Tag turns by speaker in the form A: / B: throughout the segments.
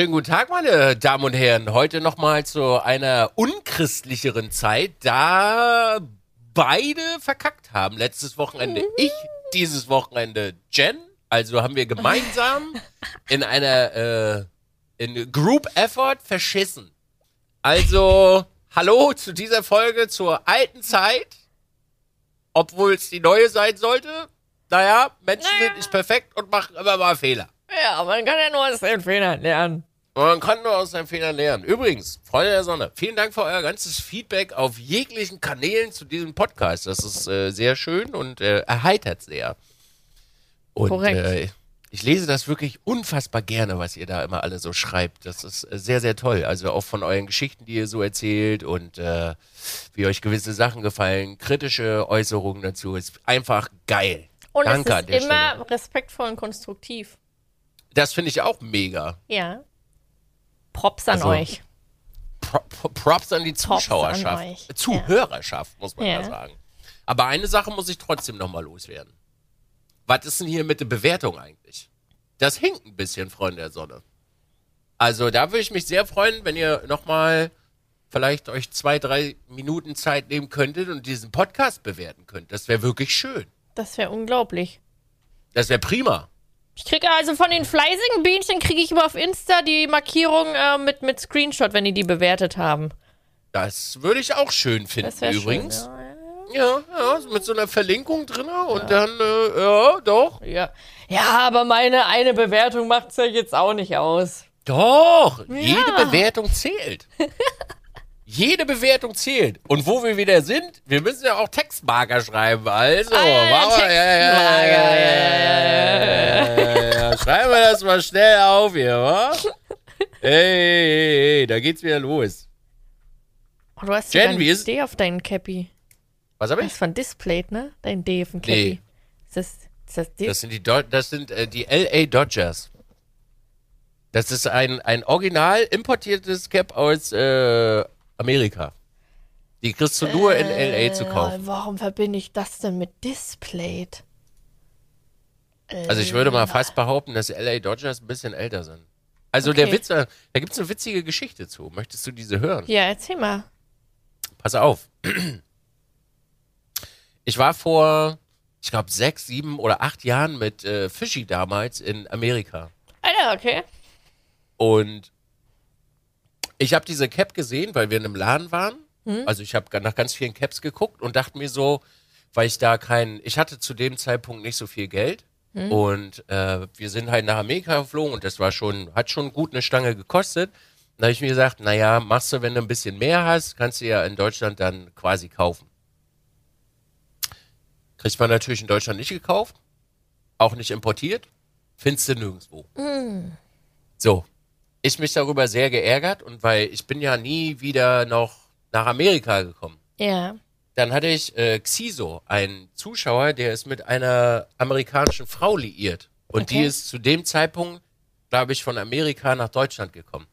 A: Schönen guten Tag, meine Damen und Herren. Heute nochmal zu einer unchristlicheren Zeit, da beide verkackt haben. Letztes Wochenende ich, dieses Wochenende Jen. Also haben wir gemeinsam in einer äh, in Group Effort verschissen. Also, hallo zu dieser Folge zur alten Zeit. Obwohl es die neue sein sollte. Naja, Menschen
B: Naja.
A: sind nicht perfekt und machen immer mal Fehler.
B: Ja, man kann ja nur aus den Fehlern lernen.
A: Man kann nur aus seinen Fehlern lernen. Übrigens, Freunde der Sonne, vielen Dank für euer ganzes Feedback auf jeglichen Kanälen zu diesem Podcast. Das ist äh, sehr schön und äh, erheitert sehr. Und
B: Korrekt.
A: Äh, ich lese das wirklich unfassbar gerne, was ihr da immer alle so schreibt. Das ist äh, sehr, sehr toll. Also auch von euren Geschichten, die ihr so erzählt und äh, wie euch gewisse Sachen gefallen, kritische Äußerungen dazu. Ist einfach geil.
B: Und
A: Danke an
B: es ist immer
A: Stelle.
B: respektvoll und konstruktiv.
A: Das finde ich auch mega.
B: Ja. Props an
A: Also,
B: euch.
A: Pro Pro- Props an die
B: Props an
A: Zuschauerschaft. Äh, Zuhörerschaft, muss man ja.
B: Ja.
A: sagen. Aber eine Sache muss ich trotzdem nochmal loswerden. Was ist denn hier mit der Bewertung eigentlich? Das hinkt ein bisschen, Freunde der Sonne. Also da würde ich mich sehr freuen, wenn ihr nochmal vielleicht euch zwei, drei Minuten Zeit nehmen könntet und diesen Podcast bewerten könnt. Das wäre wirklich schön.
B: Das wäre unglaublich.
A: Das wäre prima.
B: Ich kriege also von den fleißigen Bienchen kriege ich immer auf Insta die Markierung äh, mit, mit Screenshot, wenn die die bewertet haben.
A: Das würde ich auch schön finden
B: Das
A: übrigens.
B: Schön, ja, ja.
A: Ja, ja, mit so einer Verlinkung drin und dann, äh, ja, doch.
B: Ja. ja, aber meine eine Bewertung macht's ja jetzt auch nicht aus.
A: Doch, jede Bewertung zählt. jede Bewertung zählt. Und wo wir wieder sind, wir müssen ja auch Textmarker schreiben. Also,
B: Ah, ja,
A: ja, ja, ja, ja, ja, ja, ja, ja. Schreiben wir das mal schnell auf hier, wa? Hey, hey, hey, da geht's wieder los.
B: Oh, du hast
A: Jen,
B: sogar ein
A: wie ist-
B: D auf deinen Cappy.
A: Was hab
B: Das
A: ich?
B: ist von Displayed, ne? Dein D auf dem Cappy.
A: Nee.
B: Ist das, ist das D?
A: Das sind die, Do das sind, äh, die LA Dodgers. Das ist ein, ein original importiertes Cap aus äh, Amerika. Die kriegst du nur in LA zu kaufen.
B: Äh, Warum verbinde ich das denn mit Displayed?
A: Also ich würde mal fast behaupten, dass LA Dodgers ein bisschen älter sind. Also der
B: Okay.
A: Witz, da gibt es eine witzige Geschichte zu. Möchtest du diese hören?
B: Ja, erzähl mal.
A: Pass auf. Ich war vor, ich glaube, sechs, sieben oder acht Jahren mit äh, Fischi damals in Amerika.
B: Alter, okay.
A: Und ich habe diese Cap gesehen, weil wir in einem Laden waren. Also ich habe nach ganz vielen Caps geguckt und dachte mir so, weil ich da kein, ich hatte zu dem Zeitpunkt nicht so viel Geld. Und äh, wir sind halt nach Amerika geflogen und das war schon, hat schon gut eine Stange gekostet. Dann habe ich mir gesagt, naja, machst du, wenn du ein bisschen mehr hast, kannst du ja in Deutschland dann quasi kaufen. Kriegt man natürlich in Deutschland nicht gekauft, auch nicht importiert, findest du nirgendwo. So, ich mich darüber sehr geärgert und weil ich bin ja nie wieder noch nach Amerika gekommen.
B: Ja.
A: Dann hatte ich äh, Xiso, einen Zuschauer, der ist mit einer amerikanischen Frau liiert. Und die
B: Okay.
A: ist zu dem Zeitpunkt, glaube ich, von Amerika nach Deutschland gekommen.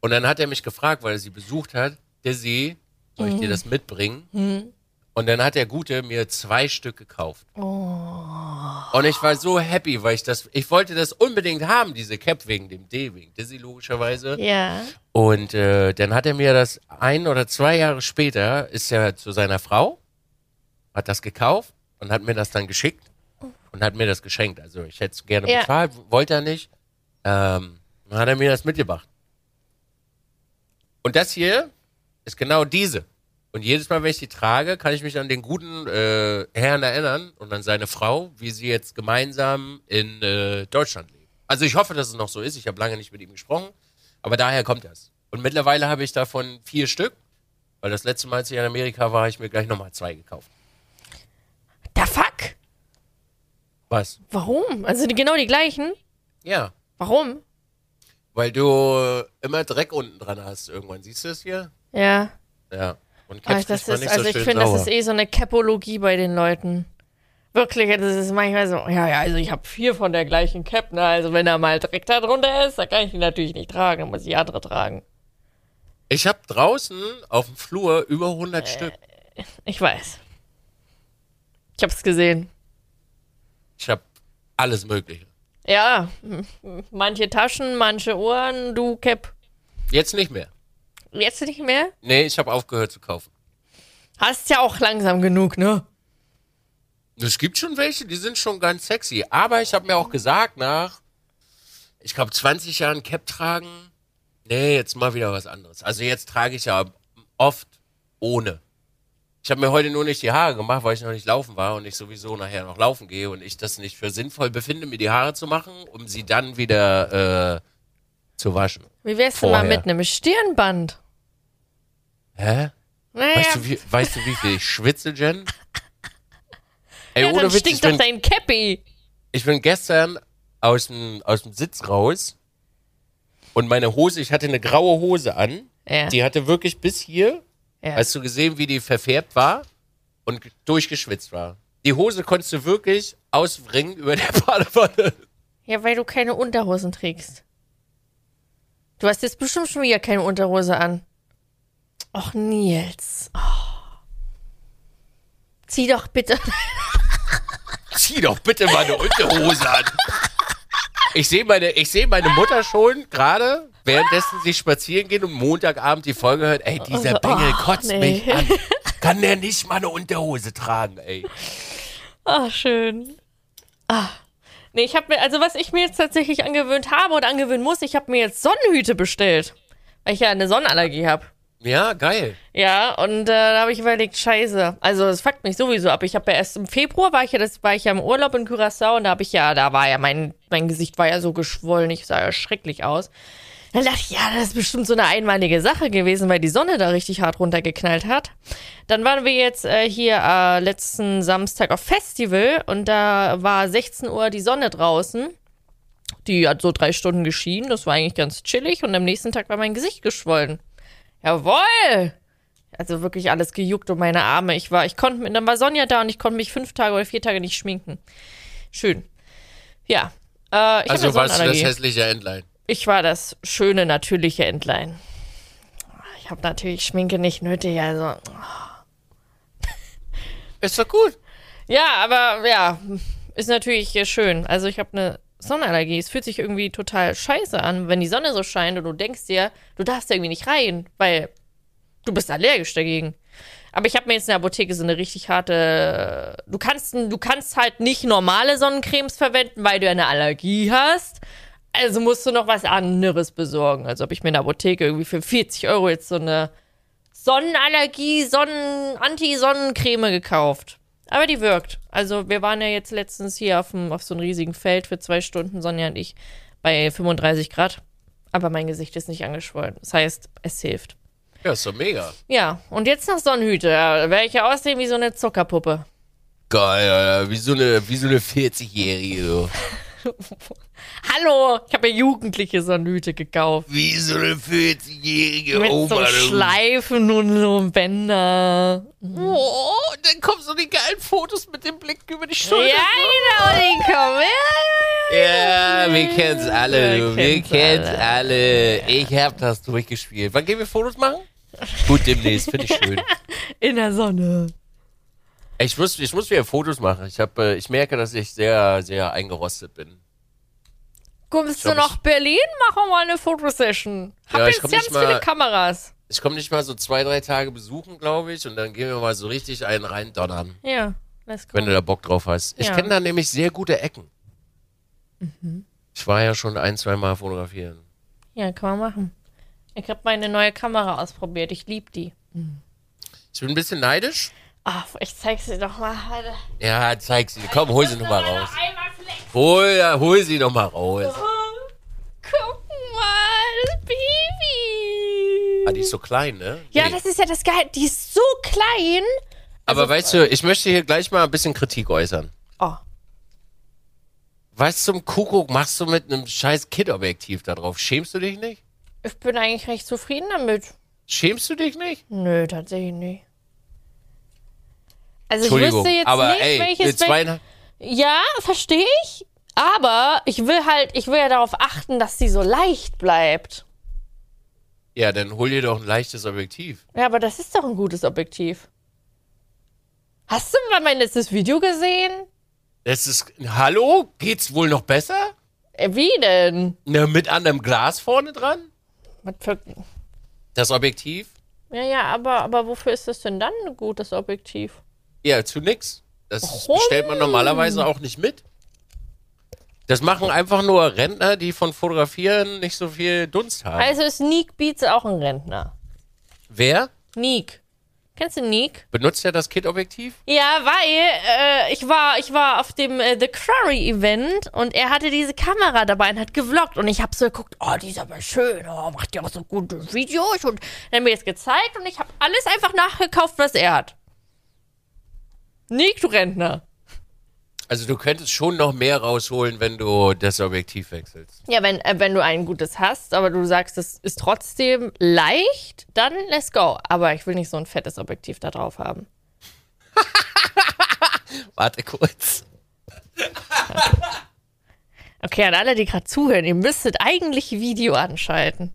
A: Und dann hat er mich gefragt, weil er sie besucht hat, Dizzy, soll ich dir das mitbringen? Und dann hat der Gute mir zwei Stück gekauft. Und ich war so happy, weil ich das, ich wollte das unbedingt haben, diese Cap wegen dem D, wegen Dizzy logischerweise.
B: Ja.
A: Und äh, dann hat er mir das ein oder zwei Jahre später, ist er zu seiner Frau, hat das gekauft und hat mir das dann geschickt und hat mir das geschenkt. Also ich hätte es gerne
B: Ja.
A: bezahlt, wollte er nicht. Ähm, dann hat er mir das mitgebracht. Und das hier ist genau diese. Und jedes Mal, wenn ich die trage, kann ich mich an den guten äh, Herrn erinnern und an seine Frau, wie sie jetzt gemeinsam in äh, Deutschland leben. Also ich hoffe, dass es noch so ist. Ich habe lange nicht mit ihm gesprochen, aber daher kommt das. Und mittlerweile habe ich davon vier Stück, weil das letzte Mal, als ich in Amerika war, habe ich mir gleich nochmal zwei gekauft.
B: Da fuck.
A: Was?
B: Warum? Also die, genau die gleichen?
A: Ja,
B: Warum?
A: weil du immer Dreck unten dran hast irgendwann. Siehst du es hier?
B: Ja.
A: Ja. Und Caps
B: das ist,
A: nicht
B: also
A: so
B: ich finde, das ist eh so eine Capologie bei den Leuten. Wirklich, das ist manchmal so, ja, ja, also ich habe vier von der gleichen Cap, ne? Also wenn da mal Dreck da drunter ist, dann kann ich die natürlich nicht tragen, dann muss ich andere tragen.
A: Ich habe draußen auf dem Flur über 100 Stück.
B: Ich weiß. Ich hab's gesehen.
A: Ich habe alles Mögliche.
B: Ja, manche Taschen, manche Ohren, du Cap.
A: Jetzt nicht mehr.
B: Jetzt nicht mehr?
A: Nee, ich habe aufgehört zu kaufen.
B: Hast ja auch langsam genug, ne?
A: Es gibt schon welche, die sind schon ganz sexy. Aber ich habe mir auch gesagt, nach, ich glaube, 20 Jahren Cap tragen, nee, jetzt mal wieder was anderes. Also jetzt trage ich ja oft ohne. Ich habe mir heute nur nicht die Haare gemacht, weil ich noch nicht laufen war und ich sowieso nachher noch laufen gehe und ich das nicht für sinnvoll befinde, mir die Haare zu machen, um sie dann wieder äh, zu waschen.
B: Wie wär's denn mal mit einem Stirnband?
A: Hä?
B: Naja,
A: Weißt, du, wie, weißt du, wie viel ich schwitze, Jen? Ey,
B: ja, dann
A: Witz,
B: stinkt doch
A: bin,
B: dein Cappy.
A: ich bin gestern aus dem, aus dem Sitz raus und meine Hose, ich hatte eine graue Hose an,
B: Ja.
A: die hatte wirklich bis hier,
B: ja.
A: hast du gesehen, wie die verfärbt war und ge- durchgeschwitzt war. Die Hose konntest du wirklich ausbringen über der Badewanne.
B: ja, weil du keine Unterhosen trägst. Du hast jetzt bestimmt schon wieder keine Unterhose an. Och, Nils. Oh. Zieh doch bitte.
A: Zieh doch bitte mal eine Unterhose an. Ich sehe meine, ich sehe meine Mutter schon gerade, währenddessen sie spazieren geht und Montagabend die Folge hört, ey, dieser
B: Also,
A: Bengel
B: oh,
A: kotzt
B: nee.
A: mich an. Kann der nicht mal eine Unterhose tragen, ey?
B: Ach, schön. Ah. Nee, ich habe mir, also was ich mir jetzt tatsächlich angewöhnt habe oder angewöhnen muss, ich habe mir jetzt Sonnenhüte bestellt. Weil ich ja eine Sonnenallergie habe.
A: Ja, geil.
B: Ja, und äh, da habe ich überlegt, scheiße. Also das fuckt mich sowieso ab. Ich habe ja erst im Februar war ich ja, das war ich ja im Urlaub in Curaçao und da habe ich ja, da war ja mein, mein Gesicht war ja so geschwollen, ich sah ja schrecklich aus. Dann dachte ich, ja, das ist bestimmt so eine einmalige Sache gewesen, weil die Sonne da richtig hart runtergeknallt hat. Dann waren wir jetzt äh, hier äh, letzten Samstag auf Festival und da war 16 Uhr die Sonne draußen. Die hat so drei Stunden geschienen, das war eigentlich ganz chillig und am nächsten Tag war mein Gesicht geschwollen. Jawohl! Also wirklich alles gejuckt um meine Arme. Ich war, ich konnte, dann war Sonja da und ich konnte mich fünf Tage oder vier Tage nicht schminken. Schön. Ja. Äh, ich
A: Also warst du das hässliche Entlein.
B: Ich war das schöne, natürliche Entlein. Ich habe natürlich Schminke nicht nötig, also.
A: Ist doch gut.
B: Ja, aber ja, ist natürlich schön. Also ich habe eine Sonnenallergie. Es fühlt sich irgendwie total scheiße an, wenn die Sonne so scheint und du denkst dir, du darfst da irgendwie nicht rein, weil du bist allergisch dagegen. Aber ich habe mir jetzt in der Apotheke so eine richtig harte. Du kannst, du kannst halt nicht normale Sonnencremes verwenden, weil du eine Allergie hast. Also musst du noch was anderes besorgen. Also habe ich mir in der Apotheke irgendwie für 40 Euro jetzt so eine Sonnenallergie, Sonnen, Anti-Sonnencreme gekauft. Aber die wirkt. Also wir waren ja jetzt letztens hier auf, dem, auf so einem riesigen Feld für zwei Stunden, Sonja und ich, bei 35 Grad. Aber mein Gesicht ist nicht angeschwollen. Das heißt, es hilft.
A: Ja, ist doch mega.
B: Ja, und jetzt noch Sonnenhüte. Da werde ich ja aussehen wie so eine Zuckerpuppe.
A: Geil, Alter. Wie so eine, wie so eine 40-Jährige, so.
B: Hallo, ich habe ja jugendliche Sonnenhüte gekauft.
A: Wie so eine 40-jährige
B: Mit
A: Oma.
B: so
A: du.
B: Schleifen und so Bänder.
A: Oh, und dann kommen so die geilen Fotos mit dem Blick über die
B: Ja,
A: Schulter.
B: genau, die kommen. Ja, ja, ja.
A: Ja, wir kennen's alle,
B: Wir
A: du. Wir
B: kennen's
A: kennen's
B: alle.
A: alle. Ich hab das durchgespielt. Wann gehen wir Fotos machen? Gut, demnächst, finde ich schön.
B: In der Sonne.
A: Ich muss, ich muss wieder Fotos machen. Ich, hab, äh, ich merke, dass ich sehr, sehr eingerostet bin.
B: Kommst du
A: glaub,
B: nach Berlin? Machen wir mal eine Fotosession. Hab
A: Ja, ich
B: jetzt ganz
A: mal-
B: viele Kameras.
A: Ich komme nicht mal so zwei, drei Tage besuchen, glaube ich, und dann gehen wir mal so richtig einen rein donnern,
B: Ja, let's go.
A: wenn du da Bock drauf hast. Ich
B: Ja.
A: kenne da nämlich sehr gute Ecken. Ich war ja schon ein, zwei Mal fotografieren.
B: Ja, kann man machen. Ich habe meine neue Kamera ausprobiert. Ich liebe die.
A: Ich bin ein bisschen neidisch.
B: Ah, ich zeig's dir doch mal.
A: Ja, zeig sie. Komm, hol sie noch mal raus. Hol, hol sie noch mal raus.
B: Guck mal, das Baby.
A: Ah, die ist so klein, ne?
B: ja,
A: Nee.
B: das ist ja das Geil. Die ist so klein.
A: Aber weißt du, ich möchte hier gleich mal ein bisschen Kritik äußern.
B: Oh,
A: Was zum Kuckuck machst du mit einem scheiß Kit-Objektiv da drauf? Schämst du dich nicht?
B: ich bin eigentlich recht zufrieden damit.
A: Schämst du dich nicht?
B: Nö, tatsächlich nicht. Also ich wüsste jetzt
A: aber
B: nicht,
A: ey,
B: welches...
A: zweieinhalb,
B: Ja, verstehe ich. Aber ich will halt, ich will ja darauf achten, dass sie so leicht bleibt.
A: ja, dann hol dir doch ein leichtes Objektiv.
B: Ja, aber das ist doch ein gutes Objektiv. Hast du mal mein letztes Video gesehen?
A: Das ist, hallo? Geht's wohl noch besser?
B: Äh, Wie denn?
A: Ne, mit anderem Glas vorne dran?
B: Was für,
A: Das Objektiv?
B: ja, ja, aber, aber wofür ist das denn dann gut, das Objektiv?
A: Ja, zu nix. Das
B: Warum?
A: stellt man normalerweise auch nicht mit. Das machen einfach nur Rentner, die von Fotografieren nicht so viel Dunst haben.
B: Also ist Neek Beats auch ein Rentner.
A: Wer
B: Neek. Kennst du Neek?
A: benutzt ja das Kit-Objektiv?
B: Ja, weil äh, ich war ich war auf dem äh, The Quarry Event und er hatte diese Kamera dabei und hat gevloggt und ich habe so geguckt, oh, die ist aber schön, oh, macht ja auch so gute Videos und dann hat mir das gezeigt und ich habe alles einfach nachgekauft, was er hat. Nick, du Rentner.
A: Also du könntest schon noch mehr rausholen, wenn du das Objektiv wechselst.
B: Ja, wenn, äh, wenn du ein gutes hast, aber du sagst, es ist trotzdem leicht, dann let's go. Aber ich will nicht so ein fettes Objektiv da drauf haben.
A: Warte kurz.
B: Okay, an alle, die gerade zuhören, ihr müsstet eigentlich Video anschalten.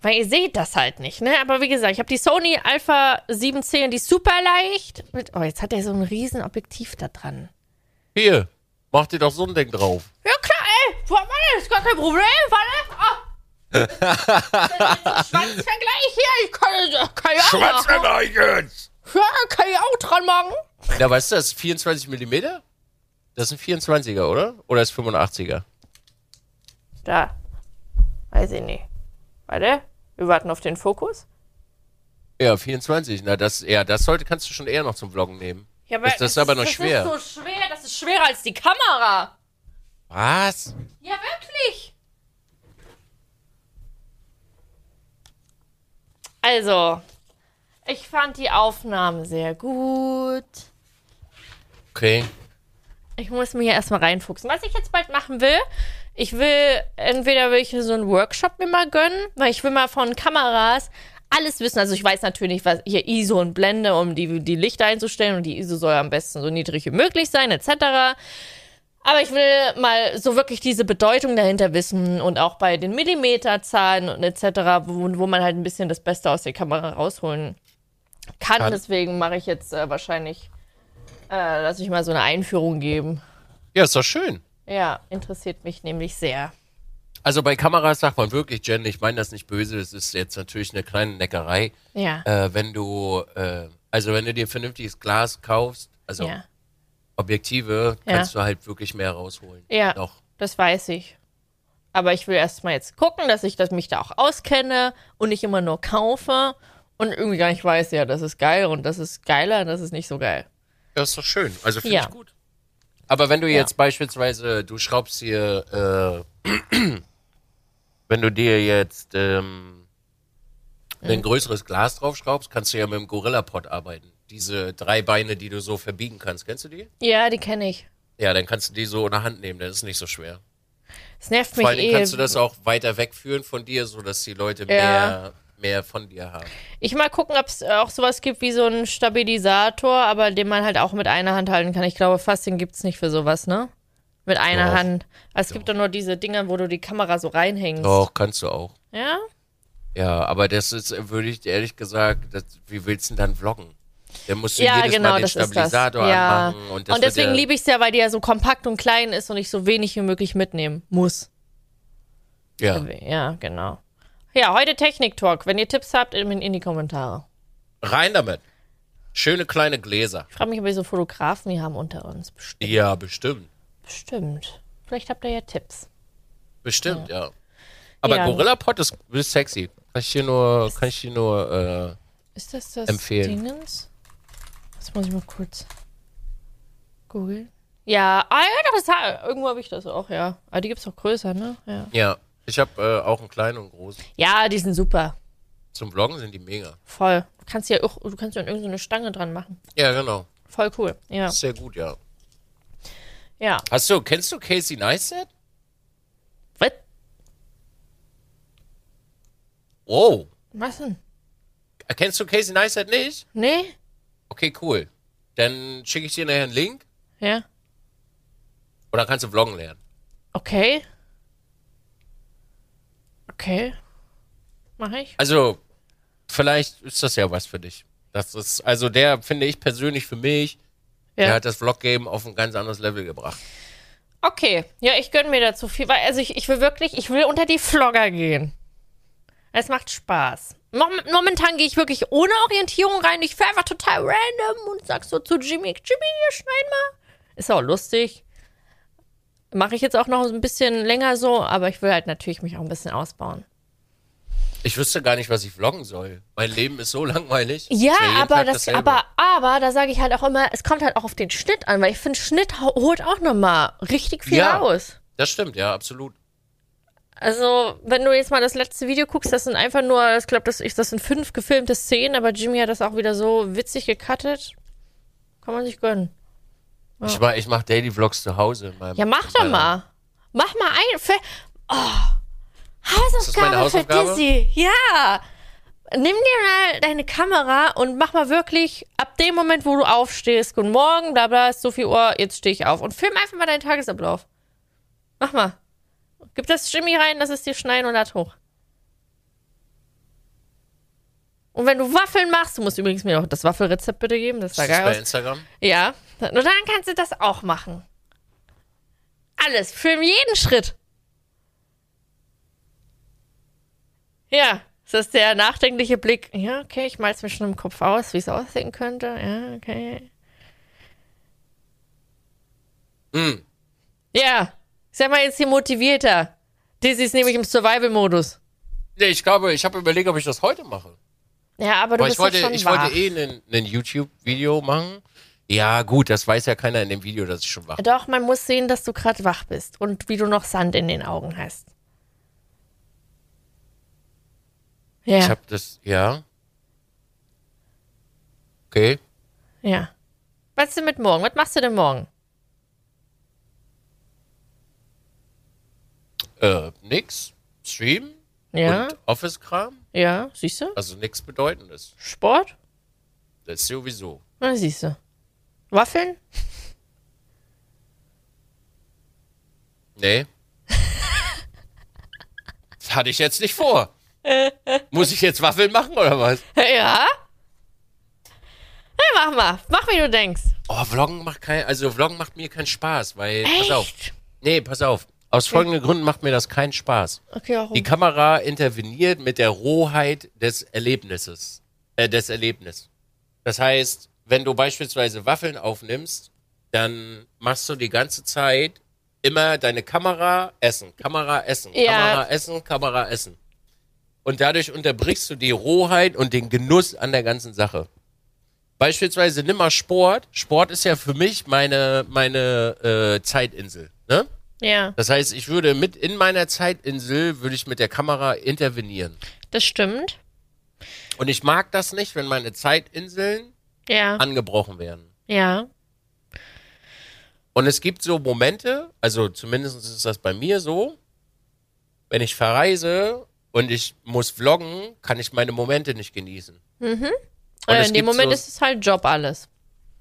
B: Weil ihr seht das halt nicht, ne? Aber wie gesagt, ich habe die Sony Alpha 710, die ist super leicht. Mit, oh, jetzt hat er so ein riesen Objektiv da dran.
A: Hier, mach dir doch so ein Ding drauf.
B: Ja klar, ey, warte, ist gar kein Problem, warte. Ah. Schwanzvergleich hier, ich kann, kann ja auch machen.
A: jetzt!
B: Ja, kann ich auch dran machen.
A: Ja, weißt du, das ist 24 mm? Das ist ein 24er, oder? Oder ist 85er?
B: Da. Weiß ich nicht. Warte, wir warten auf den Fokus.
A: Ja, 24. Na, das, ja, das sollte, kannst du schon eher noch zum Vloggen nehmen.
B: Ja,
A: Das- das ist aber noch
B: das
A: schwer.
B: Das ist so schwer, das ist schwerer als die Kamera.
A: Was?
B: Ja, wirklich. Also, ich fand die Aufnahmen sehr gut.
A: Okay.
B: Ich muss mich ja erstmal reinfuchsen. Was ich jetzt bald machen will, ich will, entweder will ich so einen Workshop mir mal gönnen, weil ich will mal von Kameras alles wissen. Also ich weiß natürlich, was hier ISO und Blende, um die, die Lichter einzustellen und die ISO soll am besten so niedrig wie möglich sein, etc. Aber ich will mal so wirklich diese Bedeutung dahinter wissen und auch bei den Millimeterzahlen und etc., wo, wo man halt ein bisschen das Beste aus der Kamera rausholen kann.
A: Kann.
B: Deswegen mache ich jetzt äh, wahrscheinlich, äh, lass ich mal so eine Einführung geben.
A: Ja, ist doch schön.
B: Ja, interessiert mich nämlich sehr.
A: Also bei Kameras sagt man wirklich, Jen, ich meine das nicht böse, es ist jetzt natürlich eine kleine Neckerei.
B: Ja.
A: Äh, wenn du, äh, also wenn du dir vernünftiges Glas kaufst, also
B: ja.
A: Objektive,
B: Ja.
A: kannst du halt wirklich mehr rausholen.
B: Ja.
A: Noch.
B: Das weiß ich. Aber ich will erst mal jetzt gucken, dass ich das, mich da auch auskenne und nicht immer nur kaufe und irgendwie gar nicht weiß, ja, das ist geil und das ist geiler und das ist nicht so geil.
A: Das ist doch schön. Also finde
B: Ja.
A: ich gut. Aber wenn du
B: Ja.
A: jetzt beispielsweise, du schraubst hier, äh, wenn du dir jetzt ähm,
B: Mhm.
A: ein größeres Glas draufschraubst, kannst du ja mit dem Gorilla-Pod arbeiten. Diese drei Beine, die du so verbiegen kannst. Kennst du die?
B: Ja, die kenne ich.
A: Ja, dann kannst du die so in der Hand nehmen, das ist nicht so schwer.
B: Es nervt mich
A: Vor Dingen
B: eh.
A: kannst du das auch weiter wegführen von dir, sodass die Leute
B: Ja.
A: mehr, mehr von dir haben.
B: Ich mal gucken, ob es auch sowas gibt wie so einen Stabilisator, aber den man halt auch mit einer Hand halten kann. Ich glaube, fast den gibt's nicht für sowas, ne? Mit einer
A: Doch.
B: Hand. Es gibt doch nur diese Dinger, wo du die Kamera so reinhängst.
A: Doch, kannst du auch.
B: Ja?
A: Ja, aber das ist, würde ich ehrlich gesagt, das, wie willst du denn dann vloggen? Dann musst du
B: Ja,
A: jedes
B: genau,
A: Mal den
B: das ist das.
A: Stabilisator
B: Ja.
A: anmachen. Und, das
B: Und deswegen
A: ja,
B: liebe ich es ja, weil die ja so kompakt und klein ist und ich so wenig wie möglich mitnehmen muss.
A: Ja,
B: Ja, genau. Ja, heute Technik-Talk. Wenn ihr Tipps habt, in, in die Kommentare.
A: rein damit. Schöne kleine Gläser.
B: Ich frage mich, ob wir so Fotografen hier haben unter uns. Bestimmt.
A: Ja, bestimmt.
B: Bestimmt. Vielleicht habt ihr ja Tipps.
A: Bestimmt, ja. Aber
B: Ja.
A: Gorilla Pod ist, ist sexy. Kann ich dir nur, kann ich dir nur, äh,
B: Ist das das
A: Empfehlen.
B: Dingens? Das muss ich mal kurz googeln. Ja, ah ja, das irgendwo habe ich das auch, ja. Aber die gibt es auch größer, ne? Ja.
A: ja. Ich habe äh, auch einen kleinen und großen.
B: ja, die sind super.
A: Zum Vloggen sind die mega.
B: Voll. Du kannst ja auch, du kannst ja irgendeine Stange dran machen.
A: Ja, genau.
B: Voll cool. Ja.
A: Sehr gut, ja.
B: Ja.
A: Hast du, kennst du Casey Neistat?
B: Was?
A: Oh.
B: Was denn?
A: Kennst du Casey Neistat nicht?
B: Nee?
A: Okay, cool. Dann schicke ich dir nachher einen Link
B: Ja.
A: und dann kannst du vloggen lernen.
B: Okay. Okay. Mach ich?
A: Also, vielleicht ist das ja was für dich. Das ist, also der finde ich persönlich für mich, der
B: Ja.
A: hat das Vlog-Game auf ein ganz anderes Level gebracht.
B: Okay, ja, ich gönn mir dazu viel, weil also ich, ich will wirklich, ich will unter die Vlogger gehen. Es macht Spaß. Mom- Momentan gehe ich wirklich ohne Orientierung rein. Ich fahre einfach total random und sag so zu Jimmy, Jimmy, hier schneid mal. Ist auch lustig. Mache ich jetzt auch noch ein bisschen länger so, aber ich will halt natürlich mich auch ein bisschen ausbauen.
A: Ich wüsste gar nicht, was ich vloggen soll. Mein Leben ist so langweilig.
B: Ja, aber das, aber, aber da sage ich halt auch immer, es kommt halt auch auf den Schnitt an, weil ich finde, Schnitt ho- holt auch nochmal richtig viel
A: Ja.
B: raus.
A: Das stimmt, ja, absolut.
B: Also, wenn du jetzt mal das letzte Video guckst, das sind einfach nur, ich glaube, das, ist- das sind fünf gefilmte Szenen, aber Jimmy hat das auch wieder so witzig gecuttet. Kann man sich gönnen.
A: Ich mach, ich mach Daily Vlogs zu Hause. In meinem,
B: Ja, mach doch mal. Mach mal ein. Für, oh,
A: meine
B: Hausaufgabe für
A: Hausaufgabe?
B: Dizzy. Ja. Nimm dir mal deine Kamera und mach mal wirklich ab dem Moment, wo du aufstehst, guten Morgen, bla bla, ist so viel Uhr, jetzt stehe ich auf. Und film einfach mal deinen Tagesablauf. Mach mal. Gib das Jimmy rein, das ist dir schneiden und lad hoch. Und wenn du Waffeln machst, du musst übrigens mir noch das Waffelrezept bitte geben, das
A: Ist
B: sah
A: das
B: geil
A: bei
B: aus.
A: Instagram?
B: Ja, nur dann kannst du das auch machen. Alles, film jeden Schritt. Ja, ist das der nachdenkliche Blick? Ja, okay, ich mal's mir schon im Kopf aus, wie es aussehen könnte. Ja, okay.
A: Hm.
B: Ja, sei mal jetzt hier motivierter. Dizzy ist nämlich im Survival-Modus.
A: Nee, ich glaube, ich habe überlegt, ob ich das heute mache.
B: Ja, aber du
A: Aber
B: bist
A: ich wollte, ich
B: wach.
A: wollte eh ein, ein YouTube-Video machen. Ja, gut, das weiß ja keiner in dem Video, dass ich schon wach bin.
B: Doch, man muss sehen, dass du gerade wach bist und wie du noch Sand in den Augen hast. Ja,
A: Ich habe das, ja. Okay.
B: ja. Was ist denn mit morgen? Was machst du denn morgen?
A: Äh, nix. Stream
B: Ja,
A: und Office-Kram.
B: Ja, siehst du?
A: Also nichts Bedeutendes.
B: Sport?
A: Das ist sowieso.
B: Na, siehst du. Waffeln?
A: Nee. das hatte ich jetzt nicht vor. Muss ich jetzt Waffeln machen oder was?
B: Ja? Hey, mach mal. Mach, wie du denkst.
A: Oh, Vloggen macht kein, also Vloggen macht mir keinen Spaß, weil, pass auf.
B: Echt?
A: Nee, pass auf. Aus folgenden Gründen macht mir das keinen Spaß.
B: Okay, warum?
A: Die Kamera interveniert mit der Rohheit des Erlebnisses. Äh, des Erlebnisses. Das heißt, wenn du beispielsweise Waffeln aufnimmst, dann machst du die ganze Zeit immer deine Kamera essen, Kamera essen,
B: Ja.
A: Kamera essen, Kamera essen. Und dadurch unterbrichst du die Rohheit und den Genuss an der ganzen Sache. Beispielsweise nimm mal Sport. Sport ist ja für mich meine, meine äh, Zeitinsel. Ne?
B: Ja,
A: Das heißt, ich würde mit in meiner Zeitinsel, würde ich mit der Kamera intervenieren.
B: das stimmt.
A: Und ich mag das nicht, wenn meine Zeitinseln
B: Ja,
A: angebrochen werden.
B: ja.
A: Und es gibt so Momente, also zumindest ist das bei mir so, wenn ich verreise und ich muss vloggen, kann ich meine Momente nicht genießen. Und
B: Äh,
A: es
B: in dem Moment
A: so,
B: ist es halt Job alles.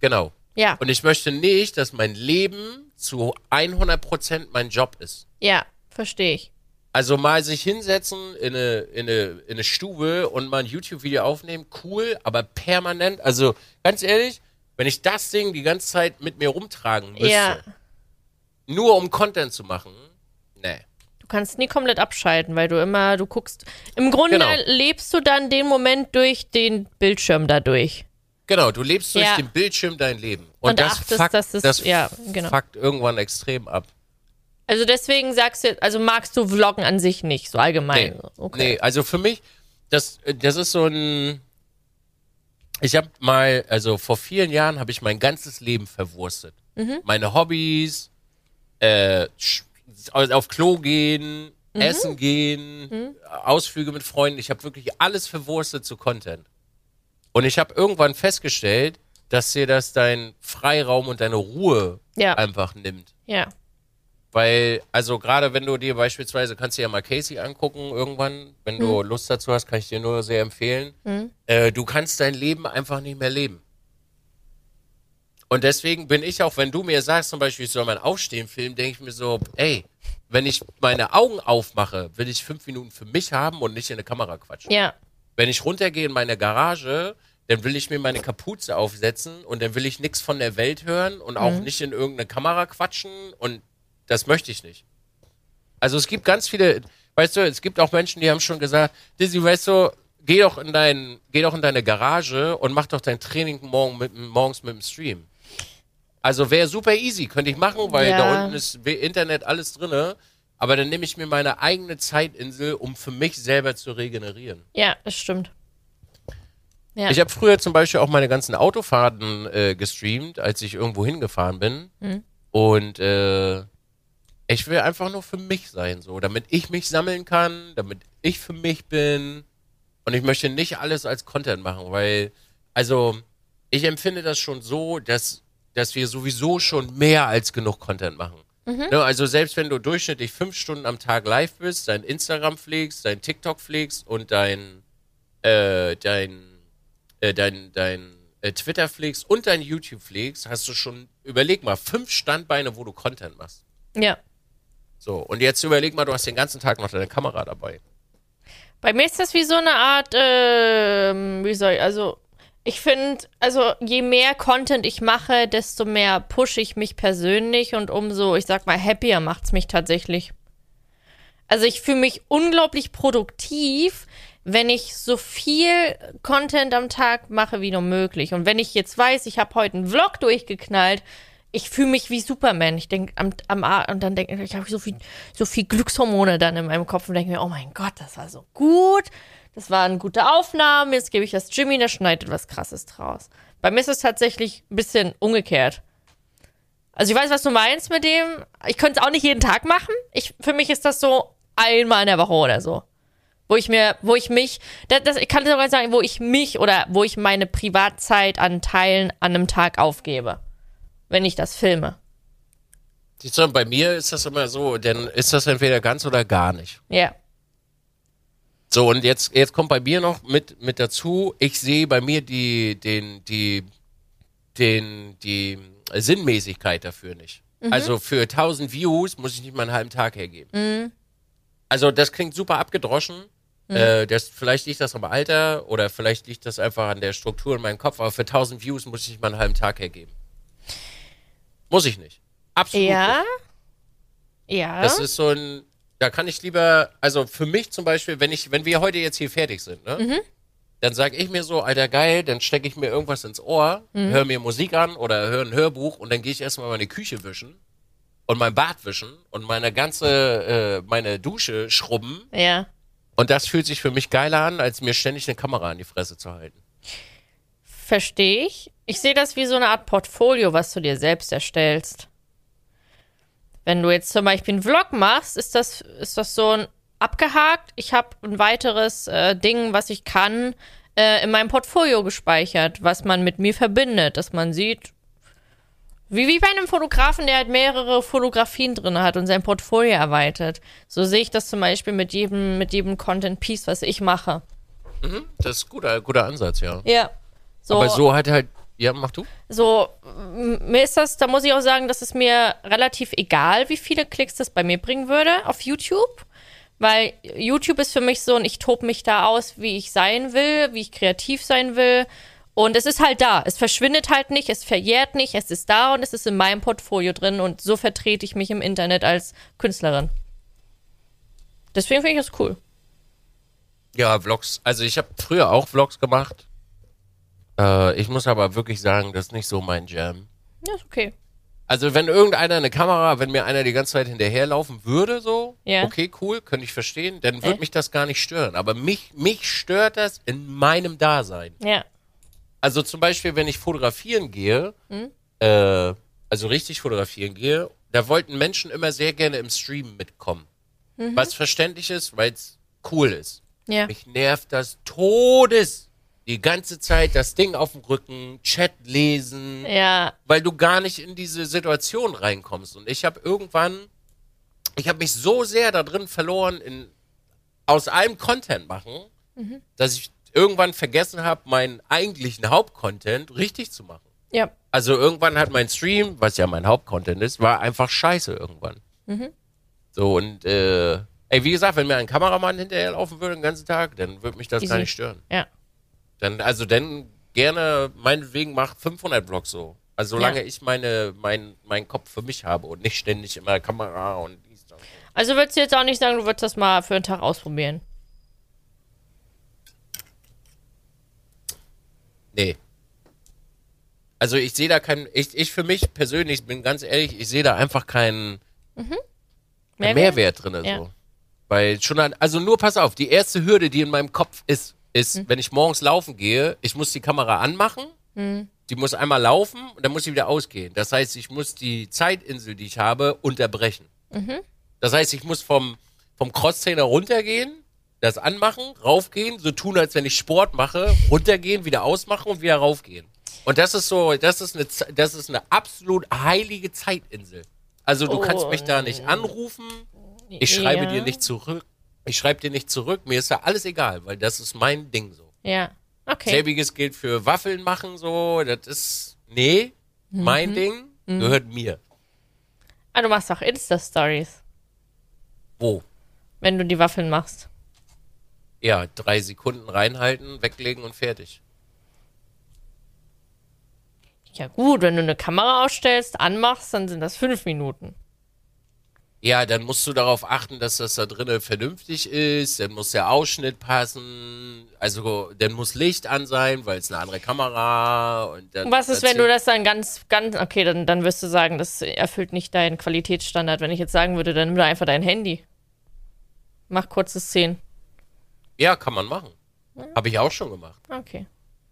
A: Genau.
B: Ja,
A: Und ich möchte nicht, dass mein Leben zu 100% mein Job ist.
B: ja, verstehe ich.
A: Also mal sich hinsetzen in eine, in eine, in eine Stube und mal ein YouTube-Video aufnehmen, cool, aber permanent, also ganz ehrlich, wenn ich das Ding die ganze Zeit mit mir rumtragen müsste,
B: Ja.
A: nur um Content zu machen, nee.
B: Du kannst nie komplett abschalten, weil du immer, du guckst. Im Grunde
A: Genau.
B: lebst du dann den Moment durch den Bildschirm dadurch.
A: Genau, du lebst durch
B: Ja.
A: den Bildschirm dein Leben. Und,
B: Und
A: das,
B: achtest,
A: fuckt,
B: dass es-
A: das
B: ja, genau.
A: fuckt irgendwann extrem ab.
B: Also deswegen sagst du, also magst du Vloggen an sich nicht, so allgemein.
A: Nee,
B: okay.
A: nee, also für mich, das, das ist so ein. Ich habe mal, also vor vielen Jahren habe ich mein ganzes Leben verwurstet.
B: Mhm.
A: Meine Hobbys, äh, sch- auf Klo gehen,
B: Mhm.
A: essen gehen, Ausflüge mit Freunden. Ich habe wirklich alles verwurstet zu Content. Und ich habe irgendwann festgestellt, dass dir das dein Freiraum und deine Ruhe
B: Ja.
A: einfach nimmt.
B: Ja.
A: Weil, also gerade wenn du dir beispielsweise, kannst du ja mal Casey angucken irgendwann, wenn du
B: Mhm.
A: Lust dazu hast, kann ich dir nur sehr empfehlen. Äh, du kannst dein Leben einfach nicht mehr leben. Und deswegen bin ich auch, wenn du mir sagst, zum Beispiel, ich soll mein Aufstehen filmen, denke ich mir so, ey, wenn ich meine Augen aufmache, will ich fünf Minuten für mich haben und nicht in eine Kamera quatschen.
B: Ja.
A: Wenn ich runtergehe in meine Garage, dann will ich mir meine Kapuze aufsetzen und dann will ich nichts von der Welt hören und
B: Mhm.
A: auch nicht in irgendeine Kamera quatschen und das möchte ich nicht. Also es gibt ganz viele, weißt du, es gibt auch Menschen, die haben schon gesagt, Dizzy, weißt du, geh doch in dein, geh doch in deine Garage und mach doch dein Training morgen mit, morgens mit dem Stream. Also wäre super easy, könnte ich machen, weil
B: Ja.
A: da unten ist Internet alles drinne. Aber dann nehme ich mir meine eigene Zeitinsel, um für mich selber zu regenerieren.
B: Ja, das stimmt. Ja.
A: Ich habe früher zum Beispiel auch meine ganzen Autofahrten äh, gestreamt, als ich irgendwo hingefahren bin.
B: Mhm.
A: Und äh, ich will einfach nur für mich sein, so, damit ich mich sammeln kann, damit ich für mich bin. Und ich möchte nicht alles als Content machen, weil, also, ich empfinde das schon so, dass, dass wir sowieso schon mehr als genug Content machen. Ne, also selbst wenn du durchschnittlich fünf Stunden am Tag live bist, dein Instagram pflegst, dein TikTok pflegst und dein, äh, dein, äh, dein, dein äh, Twitter pflegst und dein YouTube pflegst, hast du schon, überleg mal, fünf Standbeine, wo du Content machst.
B: ja.
A: So, und jetzt überleg mal, du hast den ganzen Tag noch deine Kamera dabei.
B: Bei mir ist das wie so eine Art, ähm, wie soll ich, also ich finde, also je mehr Content ich mache, desto mehr pushe ich mich persönlich und umso, ich sag mal, happier macht's mich tatsächlich. Also ich fühle mich unglaublich produktiv, wenn ich so viel Content am Tag mache wie nur möglich. Und wenn ich jetzt weiß, ich habe heute einen Vlog durchgeknallt, ich fühle mich wie Superman. Ich denke am, am und dann denke ich, ich habe so viel, so viel Glückshormone dann in meinem Kopf und denke mir, oh mein Gott, das war so gut. Das waren gute Aufnahmen. Jetzt gebe ich das Jimmy, der schneidet was Krasses draus. Bei mir ist es tatsächlich ein bisschen umgekehrt. Also ich weiß, was du meinst mit dem. Ich könnte es auch nicht jeden Tag machen. Ich, für mich ist das so einmal in der Woche oder so. Wo ich mir, wo ich mich, das, das, ich kann sogar sagen, wo ich mich oder wo ich meine Privatzeit an Teilen an einem Tag aufgebe. Wenn ich das filme.
A: Bei mir ist das immer so, dann ist das entweder ganz oder gar nicht.
B: Ja.
A: So, und jetzt, jetzt kommt bei mir noch mit, mit dazu, ich sehe bei mir die, den, die, den, die Sinnmäßigkeit dafür nicht. Also für 1000 Views muss ich nicht mal einen halben Tag hergeben. Also das klingt super abgedroschen. Äh, das, vielleicht liegt das am Alter oder vielleicht liegt das einfach an der Struktur in meinem Kopf, aber für 1000 Views muss ich nicht mal einen halben Tag hergeben. Muss ich nicht. Absolut
B: Ja.
A: nicht.
B: Ja.
A: Das ist so ein, da kann ich lieber, also für mich zum Beispiel, wenn ich, wenn wir heute jetzt hier fertig sind, ne?
B: Mhm.
A: Dann sag ich mir so, alter geil, dann stecke ich mir irgendwas ins Ohr,
B: Mhm.
A: höre mir Musik an oder höre ein Hörbuch und dann gehe ich erstmal meine Küche wischen und mein Bad wischen und meine ganze, äh, meine Dusche schrubben.
B: ja.
A: Und das fühlt sich für mich geiler an, als mir ständig eine Kamera an die Fresse zu halten.
B: Verstehe ich. Ich sehe das wie so eine Art Portfolio, was du dir selbst erstellst. Wenn du jetzt zum Beispiel einen Vlog machst, ist das, ist das so ein abgehakt. Ich habe ein weiteres äh, Ding, was ich kann, äh, in meinem Portfolio gespeichert, was man mit mir verbindet, dass man sieht, wie, wie bei einem Fotografen, der halt mehrere Fotografien drin hat und sein Portfolio erweitert. So sehe ich das zum Beispiel mit jedem, mit jedem Content-Piece, was ich mache.
A: Das ist ein guter, guter Ansatz, ja.
B: Ja. So,
A: Aber so hat halt, ja, mach du?
B: so, mir ist das, da muss ich auch sagen, das ist mir relativ egal, wie viele Klicks das bei mir bringen würde auf YouTube. Weil YouTube ist für mich so ein, ich tob mich da aus, wie ich sein will, wie ich kreativ sein will. Und es ist halt da. Es verschwindet halt nicht, es verjährt nicht, es ist da und es ist in meinem Portfolio drin und so vertrete ich mich im Internet als Künstlerin. Deswegen finde ich das cool.
A: Ja, Vlogs. Also ich habe früher auch Vlogs gemacht. Äh, ich muss aber wirklich sagen, das ist nicht so mein Jam.
B: Ja, ist okay.
A: Also wenn irgendeiner eine Kamera, wenn mir einer die ganze Zeit hinterherlaufen würde, so,
B: Ja.
A: okay, cool, könnte ich verstehen, dann würde
B: Äh?
A: mich das gar nicht stören. Aber mich, mich stört das in meinem Dasein.
B: Ja.
A: Also zum Beispiel, wenn ich fotografieren gehe,
B: Hm?
A: äh, also richtig fotografieren gehe, da wollten Menschen immer sehr gerne im Stream mitkommen.
B: Mhm.
A: Was verständlich ist, weil es cool ist.
B: Ja.
A: Mich nervt das Todes. Die ganze Zeit das Ding auf dem Rücken, Chat lesen,
B: Ja.
A: weil du gar nicht in diese Situation reinkommst. Und ich habe irgendwann, ich habe mich so sehr da drin verloren in aus allem Content machen, dass ich irgendwann vergessen habe, meinen eigentlichen Hauptcontent richtig zu machen.
B: Ja.
A: Also irgendwann hat mein Stream, was ja mein Hauptcontent ist, war einfach scheiße irgendwann. So und äh, ey, wie gesagt, wenn mir ein Kameramann hinterherlaufen würde den ganzen Tag, dann würde mich das gar
B: Easy.
A: nicht stören.
B: Ja.
A: Dann, also dann gerne, meinetwegen mach 500 Vlogs so. Also solange
B: Ja.
A: ich meine, mein, meinen Kopf für mich habe und nicht ständig immer Kamera und dies, das.
B: Also würdest du jetzt auch nicht sagen, du würdest das mal für einen Tag ausprobieren?
A: Nee. Also ich sehe da keinen, ich, ich für mich persönlich bin ganz ehrlich, ich sehe da einfach keinen
B: Mehrwert?
A: Mehrwert drin.
B: Ja.
A: So. Weil schon an, also nur pass auf, die erste Hürde, die in meinem Kopf ist, ist,
B: Mhm.
A: wenn ich morgens laufen gehe, ich muss die Kamera anmachen,
B: Mhm.
A: die muss einmal laufen und dann muss sie wieder ausgehen. Das heißt, ich muss die Zeitinsel, die ich habe, unterbrechen.
B: Mhm.
A: Das heißt, ich muss vom, vom Crosstrainer runtergehen, das anmachen, raufgehen, so tun, als wenn ich Sport mache, runtergehen, wieder ausmachen und wieder raufgehen. Und das ist so, das ist eine, das ist eine absolut heilige Zeitinsel. Also du kannst mich da nicht anrufen, ich schreibe
B: Ja.
A: dir nicht zurück, ich schreibe dir nicht zurück, mir ist da alles egal, weil das ist mein Ding so.
B: Ja. Okay.
A: Selbiges gilt für Waffeln machen so, das ist, nee, mein Ding gehört mir.
B: Ah, du machst auch Insta-Stories,
A: Wo?
B: wenn du die Waffeln machst.
A: Ja, drei Sekunden reinhalten, weglegen und fertig.
B: Ja gut, wenn du eine Kamera ausstellst, anmachst, dann sind das fünf Minuten.
A: Ja, dann musst du darauf achten, dass das da drinnen vernünftig ist. Dann muss der Ausschnitt passen. Also, dann muss Licht an sein, weil es eine andere Kamera und dann.
B: Was ist, wenn du das dann ganz, ganz, okay, dann, dann wirst du sagen, das erfüllt nicht deinen Qualitätsstandard. Wenn ich jetzt sagen würde, dann nimm doch einfach dein Handy. Mach kurze Szenen.
A: Ja, kann man machen. Habe ich auch schon gemacht.
B: Okay.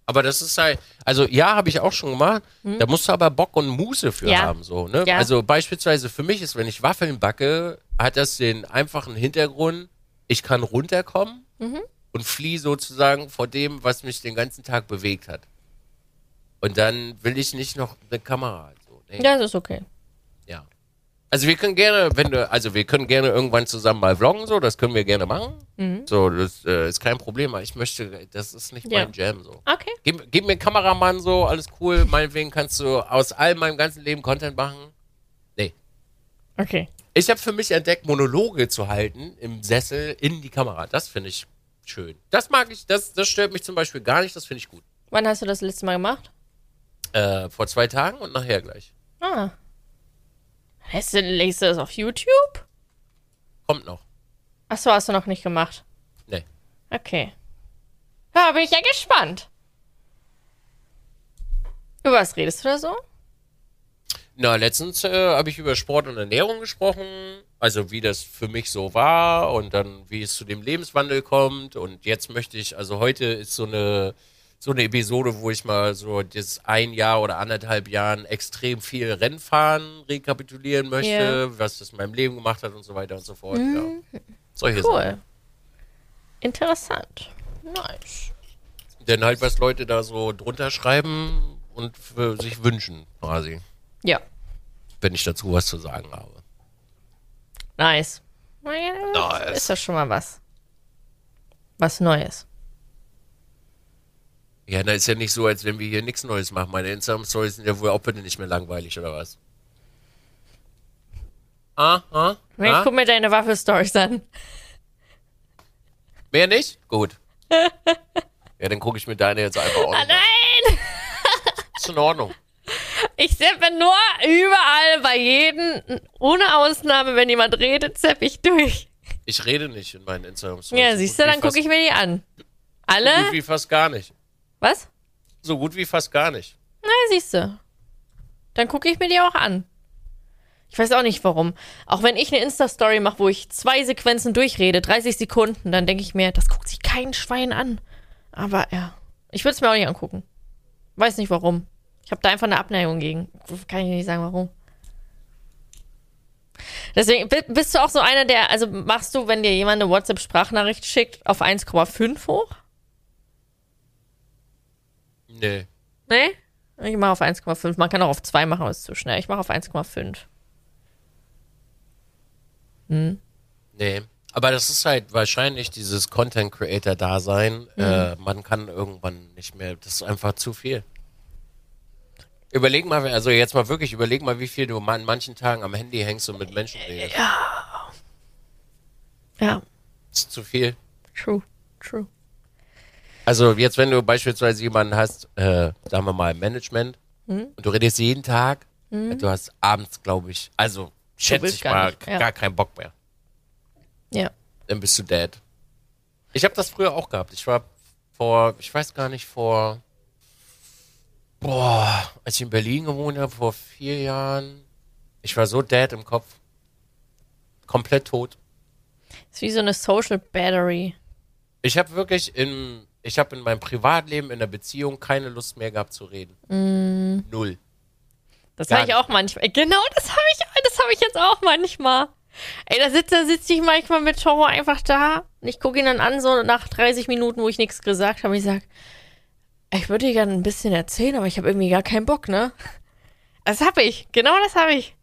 A: Aber das ist halt, also ja, habe ich auch schon gemacht. Da musst du aber Bock und Muße für?
B: Ja.
A: haben, so, ne?
B: Ja.
A: Also beispielsweise für mich ist, wenn ich Waffeln backe, hat das den einfachen Hintergrund, ich kann runterkommen
B: Mhm.
A: und fliehe sozusagen vor dem, was mich den ganzen Tag bewegt hat. Und dann will ich nicht noch eine Kamera. So. Nee.
B: Ja, das ist okay.
A: Also wir können gerne, wenn du, also wir können gerne irgendwann zusammen mal vloggen, so, das können wir gerne machen. So, das äh, ist kein Problem, aber ich möchte, das ist nicht
B: Ja.
A: mein Jam so.
B: Okay.
A: Gib, gib mir einen Kameramann so, alles cool, meinetwegen kannst du aus all meinem ganzen Leben Content machen. Nee.
B: Okay.
A: Ich habe für mich entdeckt, Monologe zu halten im Sessel in die Kamera. Das finde ich schön. Das mag ich, das, das stört mich zum Beispiel gar nicht, das finde ich gut.
B: Wann hast du das letzte Mal gemacht?
A: Äh, vor zwei Tagen und nachher gleich.
B: Ah. Lässt du, legst du das auf YouTube?
A: Kommt noch.
B: Achso, hast du noch nicht gemacht.
A: Nee.
B: Okay. Ja, bin ich ja gespannt. Über was redest du da so?
A: Na, letztens äh, habe ich über Sport und Ernährung gesprochen, also wie das für mich so war und dann wie es zu dem Lebenswandel kommt und jetzt möchte ich, also heute ist so eine so eine Episode, wo ich mal so das ein Jahr oder anderthalb Jahren extrem viel Rennfahren rekapitulieren möchte,
B: Ja.
A: was das in meinem Leben gemacht hat und so weiter und so fort. Ja. Solche Sachen.
B: Cool. Interessant. Nice.
A: Denn halt, was Leute da so drunter schreiben und sich wünschen, quasi,
B: Ja.
A: wenn ich dazu was zu sagen habe.
B: Nice.
A: Nice.
B: Ist das schon mal was? Was Neues.
A: Ja, na ist ja nicht so, als wenn wir hier nichts Neues machen. Meine Instagram-Stories sind ja wohl auch bitte nicht mehr langweilig, oder was? Ah, ah,
B: Ich
A: ah?
B: guck mir deine Waffel-Stories an.
A: Mehr nicht? Gut. ja, dann gucke ich mir deine jetzt einfach
B: Ah,
A: an.
B: nein!
A: Ist in Ordnung.
B: Ich seppe nur überall bei jedem, ohne Ausnahme, wenn jemand redet, sepp ich durch.
A: Ich rede nicht in meinen Instagram-Stories.
B: Ja,
A: So
B: siehst du, dann gucke ich mir die an.
A: So gut
B: Alle?
A: wie fast gar nicht.
B: Was?
A: So gut wie fast gar nicht.
B: Na, siehst du. Dann gucke ich mir die auch an. Ich weiß auch nicht warum. Auch wenn ich eine Insta-Story mache, wo ich zwei Sequenzen durchrede, 30 Sekunden, dann denke ich mir, das guckt sich kein Schwein an. Aber ja, ich würde es mir auch nicht angucken. Weiß nicht warum. Ich habe da einfach eine Abneigung gegen. Kann ich nicht sagen, warum. Deswegen bi- bist du auch so einer, der, also machst du, wenn dir jemand eine WhatsApp-Sprachnachricht schickt, auf 1,5 hoch?
A: Nee.
B: Nee? Ich mache auf 1,5. Man kann auch auf 2 machen, aber ist zu schnell. Ich mache auf 1,5.
A: Nee. Aber das ist halt wahrscheinlich dieses Content Creator Dasein.
B: Mhm.
A: Äh, man kann irgendwann nicht mehr. Das ist einfach zu viel. Überleg mal, also jetzt mal wirklich, überleg mal, wie viel du an manchen Tagen am Handy hängst und mit Menschen redest.
B: Ja,
A: Das ist zu viel.
B: true, true.
A: Also jetzt, wenn du beispielsweise jemanden hast, äh, sagen wir mal im Management,
B: Hm?
A: und du redest jeden Tag, du hast abends, glaube ich, also schätze ich
B: gar
A: mal,
B: nicht, ja.
A: gar keinen Bock mehr.
B: Ja.
A: Dann bist du dead. Ich habe das früher auch gehabt. Ich war vor, ich weiß gar nicht, vor, boah, als ich in Berlin gewohnt habe, vor vier Jahren, ich war so dead im Kopf. Komplett tot.
B: Ist wie so eine Social Battery.
A: Ich habe wirklich in, ich habe in meinem Privatleben, in der Beziehung keine Lust mehr gehabt zu reden.
B: Mm.
A: Null.
B: Das habe ich auch manchmal. Genau, das habe ich, das habe ich jetzt auch manchmal. Ey, da sitze da sitz ich manchmal mit Toro einfach da und ich gucke ihn dann an, so nach 30 Minuten, wo ich nichts gesagt habe. Ich sag, ich würde dir gerne ein bisschen erzählen, aber ich habe irgendwie gar keinen Bock, ne? Das habe ich. Genau das habe ich.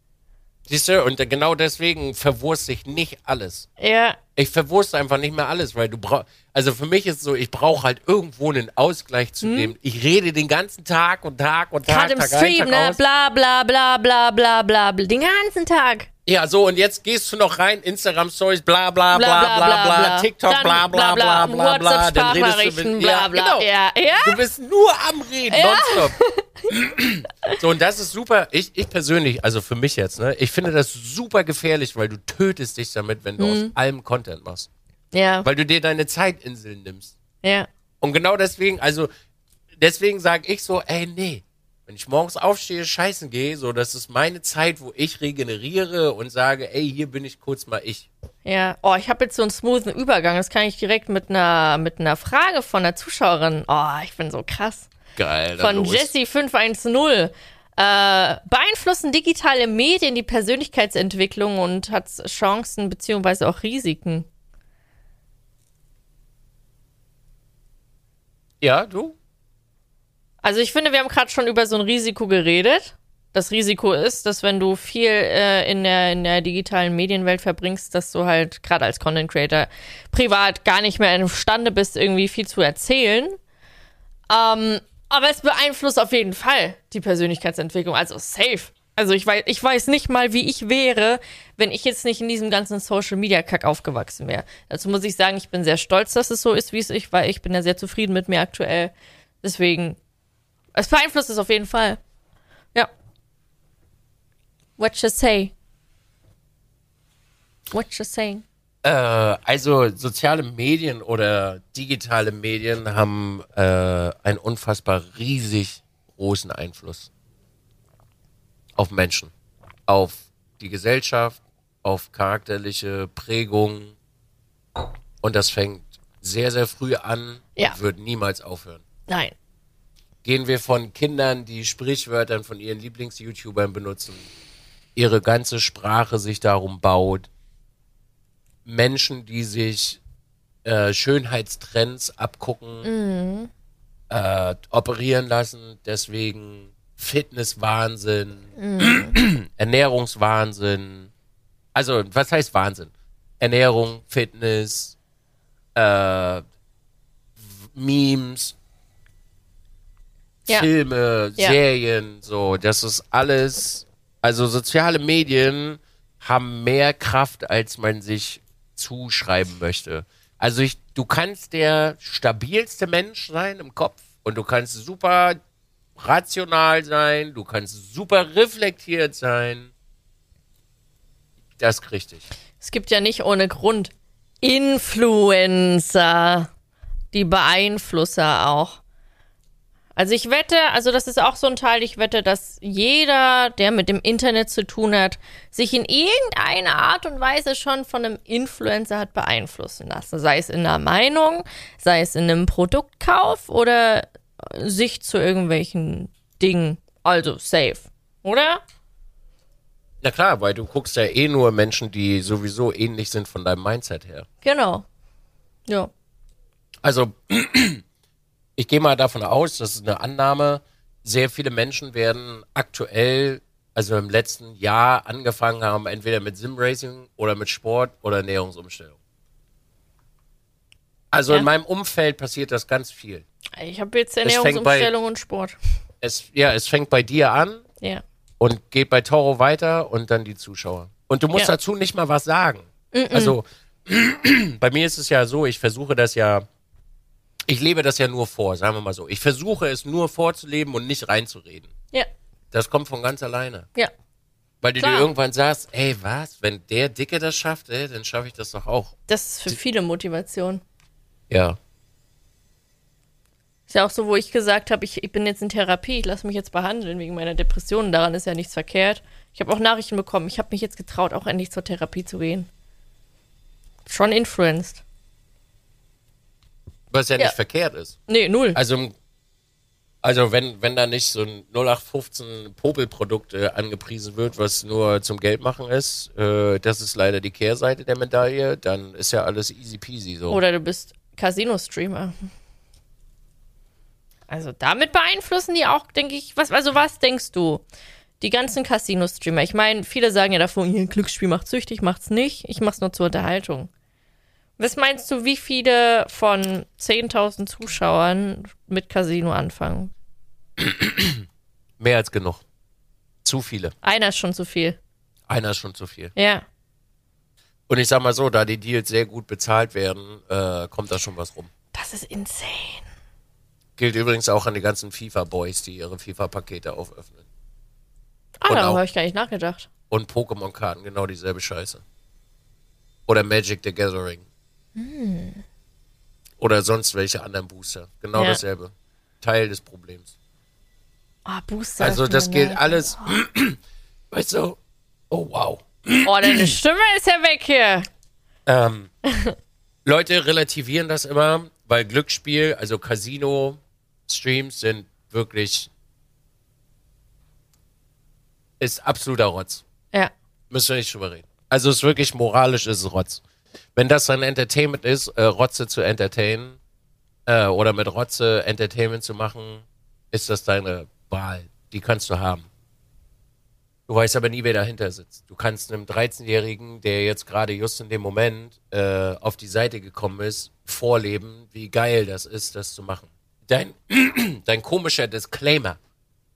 A: Siehst du, und genau deswegen verwurst ich nicht alles.
B: Ja,
A: Ich verwurste einfach nicht mehr alles, weil du brauchst, also für mich ist so, ich brauche halt irgendwo einen Ausgleich zu dem. Ich rede den ganzen Tag und Tag und Tag,
B: gerade Hm? im
A: Tag ein,
B: Stream,
A: Tag
B: ne?
A: aus.
B: Bla bla bla bla bla bla bla. Den ganzen Tag.
A: Ja, so, und jetzt gehst du noch rein, Instagram Stories, bla bla
B: Bla,
A: bla
B: bla,
A: bla
B: bla,
A: bla,
B: bla.
A: TikTok,
B: Dann
A: bla bla bla bla bla, dann redest du mit,
B: bla,
A: ja,
B: bla.
A: genau.
B: Ja, ja.
A: Du bist nur am Reden, nonstop. so, und das ist super. Ich, ich persönlich, also für mich jetzt, ne, ich finde das super gefährlich, weil du tötest dich damit, wenn du
B: Mhm.
A: aus allem Content machst.
B: Ja,
A: Weil du dir deine Zeitinseln nimmst.
B: ja.
A: Und genau deswegen, also deswegen sage ich so, ey, nee. Wenn ich morgens aufstehe, scheißen gehe, so, das ist meine Zeit, wo ich regeneriere und sage, ey, hier bin ich kurz mal ich.
B: Ja, oh, ich habe jetzt so einen smoothen Übergang. Das kann ich direkt mit einer mit einer Frage von einer Zuschauerin. Oh, ich bin so krass.
A: Geil.
B: Von
A: los.
B: Jessie510. Äh, beeinflussen digitale Medien die Persönlichkeitsentwicklung und hat Chancen beziehungsweise auch Risiken?
A: Ja, du?
B: Also ich finde, wir haben gerade schon über so ein Risiko geredet. Das Risiko ist, dass wenn du viel äh, in, der, in der digitalen Medienwelt verbringst, dass du halt gerade als Content Creator privat gar nicht mehr imstande bist, irgendwie viel zu erzählen. Ähm, aber es beeinflusst auf jeden Fall die Persönlichkeitsentwicklung, also safe. Also ich weiß, ich weiß nicht mal, wie ich wäre, wenn ich jetzt nicht in diesem ganzen Social Media Kack aufgewachsen wäre. Dazu muss ich sagen, ich bin sehr stolz, dass es so ist, wie es ist, weil ich bin ja sehr zufrieden mit mir aktuell. Deswegen, es beeinflusst es auf jeden Fall. Ja. What you say? What you saying?
A: Äh, also soziale Medien oder digitale Medien haben äh, einen unfassbar riesig großen Einfluss auf Menschen, auf die Gesellschaft, auf charakterliche Prägung. Und das fängt sehr, sehr früh an
B: Ja.
A: und wird niemals aufhören.
B: Nein.
A: Gehen wir von Kindern, die Sprichwörtern von ihren Lieblings-YouTubern benutzen, ihre ganze Sprache sich darum baut, Menschen, die sich äh, Schönheitstrends abgucken, äh, operieren lassen, deswegen Fitnesswahnsinn, Ernährungswahnsinn. Also, was heißt Wahnsinn? Ernährung, Fitness, äh, Memes,
B: Ja.
A: Filme,
B: Ja.
A: Serien, so, das ist alles. Also soziale Medien haben mehr Kraft, als man sich zuschreiben möchte. Also ich, du kannst der stabilste Mensch sein im Kopf und du kannst super rational sein, du kannst super reflektiert sein. Das ist richtig.
B: Es gibt ja nicht ohne Grund Influencer, die Beeinflusser auch. Also ich wette, also das ist auch so ein Teil, ich wette, dass jeder, der mit dem Internet zu tun hat, sich in irgendeiner Art und Weise schon von einem Influencer hat beeinflussen lassen. Sei es in einer Meinung, sei es in einem Produktkauf oder sich zu irgendwelchen Dingen. Also safe, oder?
A: Na klar, weil du guckst ja eh nur Menschen, die sowieso ähnlich sind von deinem Mindset her.
B: Genau. Ja.
A: Also, ich gehe mal davon aus, das ist eine Annahme, sehr viele Menschen werden aktuell, also im letzten Jahr angefangen haben, entweder mit Simracing oder mit Sport oder Ernährungsumstellung. Also
B: Ja.
A: in meinem Umfeld passiert das ganz viel.
B: Ich habe jetzt
A: fängt bei-
B: Ernährungsumstellung und Sport.
A: Es, ja, es fängt bei dir an
B: Ja.
A: und geht bei Toro weiter und dann die Zuschauer. Und du musst
B: Ja.
A: dazu nicht mal was sagen. Also bei mir ist es ja so, ich versuche das ja, ich lebe das ja nur vor, sagen wir mal so. Ich versuche es nur vorzuleben und nicht reinzureden.
B: Ja,
A: Das kommt von ganz alleine.
B: ja.
A: Weil du
B: Klar.
A: dir irgendwann sagst, ey, was, wenn der Dicke das schafft, ey, dann schaffe ich das doch auch.
B: Das ist für viele Motivation.
A: Ja.
B: Ist ja auch so, wo ich gesagt habe, ich, ich bin jetzt in Therapie, ich lasse mich jetzt behandeln wegen meiner Depressionen. Daran ist ja nichts verkehrt. Ich habe auch Nachrichten bekommen. Ich habe mich jetzt getraut, auch endlich zur Therapie zu gehen. Schon influenced.
A: Was ja,
B: Ja.
A: nicht verkehrt ist.
B: Nee, null.
A: Also, also wenn, wenn da nicht so ein 0815 Popelprodukt äh, angepriesen wird, was nur zum Geldmachen ist, äh, das ist leider die Kehrseite der Medaille, dann ist ja alles easy peasy so.
B: Oder du bist Casino-Streamer. Also damit beeinflussen die auch, denke ich, was, also was denkst du? Die ganzen Casino-Streamer. Ich meine, viele sagen ja davon, ihr Glücksspiel macht süchtig, macht's nicht. Ich mach's nur zur Unterhaltung. Was meinst du, wie viele von 10.000 Zuschauern mit Casino anfangen?
A: Mehr als genug. Zu viele.
B: Einer ist schon zu viel.
A: Einer ist schon zu viel.
B: Ja.
A: Und ich sag mal so, da die Deals sehr gut bezahlt werden, äh, kommt da schon was rum.
B: Das ist insane.
A: Gilt übrigens auch an die ganzen FIFA-Boys, die ihre FIFA-Pakete auföffnen.
B: Ah, darüber habe ich gar nicht nachgedacht.
A: Und Pokémon-Karten, genau dieselbe Scheiße. Oder Magic the Gathering. Oder sonst welche anderen Booster. Genau
B: Ja.
A: dasselbe. Teil des Problems.
B: Ah, Booster.
A: Also das gilt
B: leid.
A: alles. Weißt du? Oh wow.
B: Oh, deine Stimme ist ja weg hier.
A: Ähm, Leute relativieren das immer, weil Glücksspiel, also Casino-Streams sind wirklich ist absoluter Rotz.
B: Ja.
A: Müssen wir nicht drüber reden. Also es ist wirklich moralisch ist es Rotz. Wenn das ein Entertainment ist, äh, Rotze zu entertainen äh, oder mit Rotze Entertainment zu machen, ist das deine Wahl. Die kannst du haben. Du weißt aber nie, wer dahinter sitzt. Du kannst einem 13-Jährigen, der jetzt gerade just in dem Moment äh, auf die Seite gekommen ist, vorleben, wie geil das ist, das zu machen. Dein, dein komischer Disclaimer,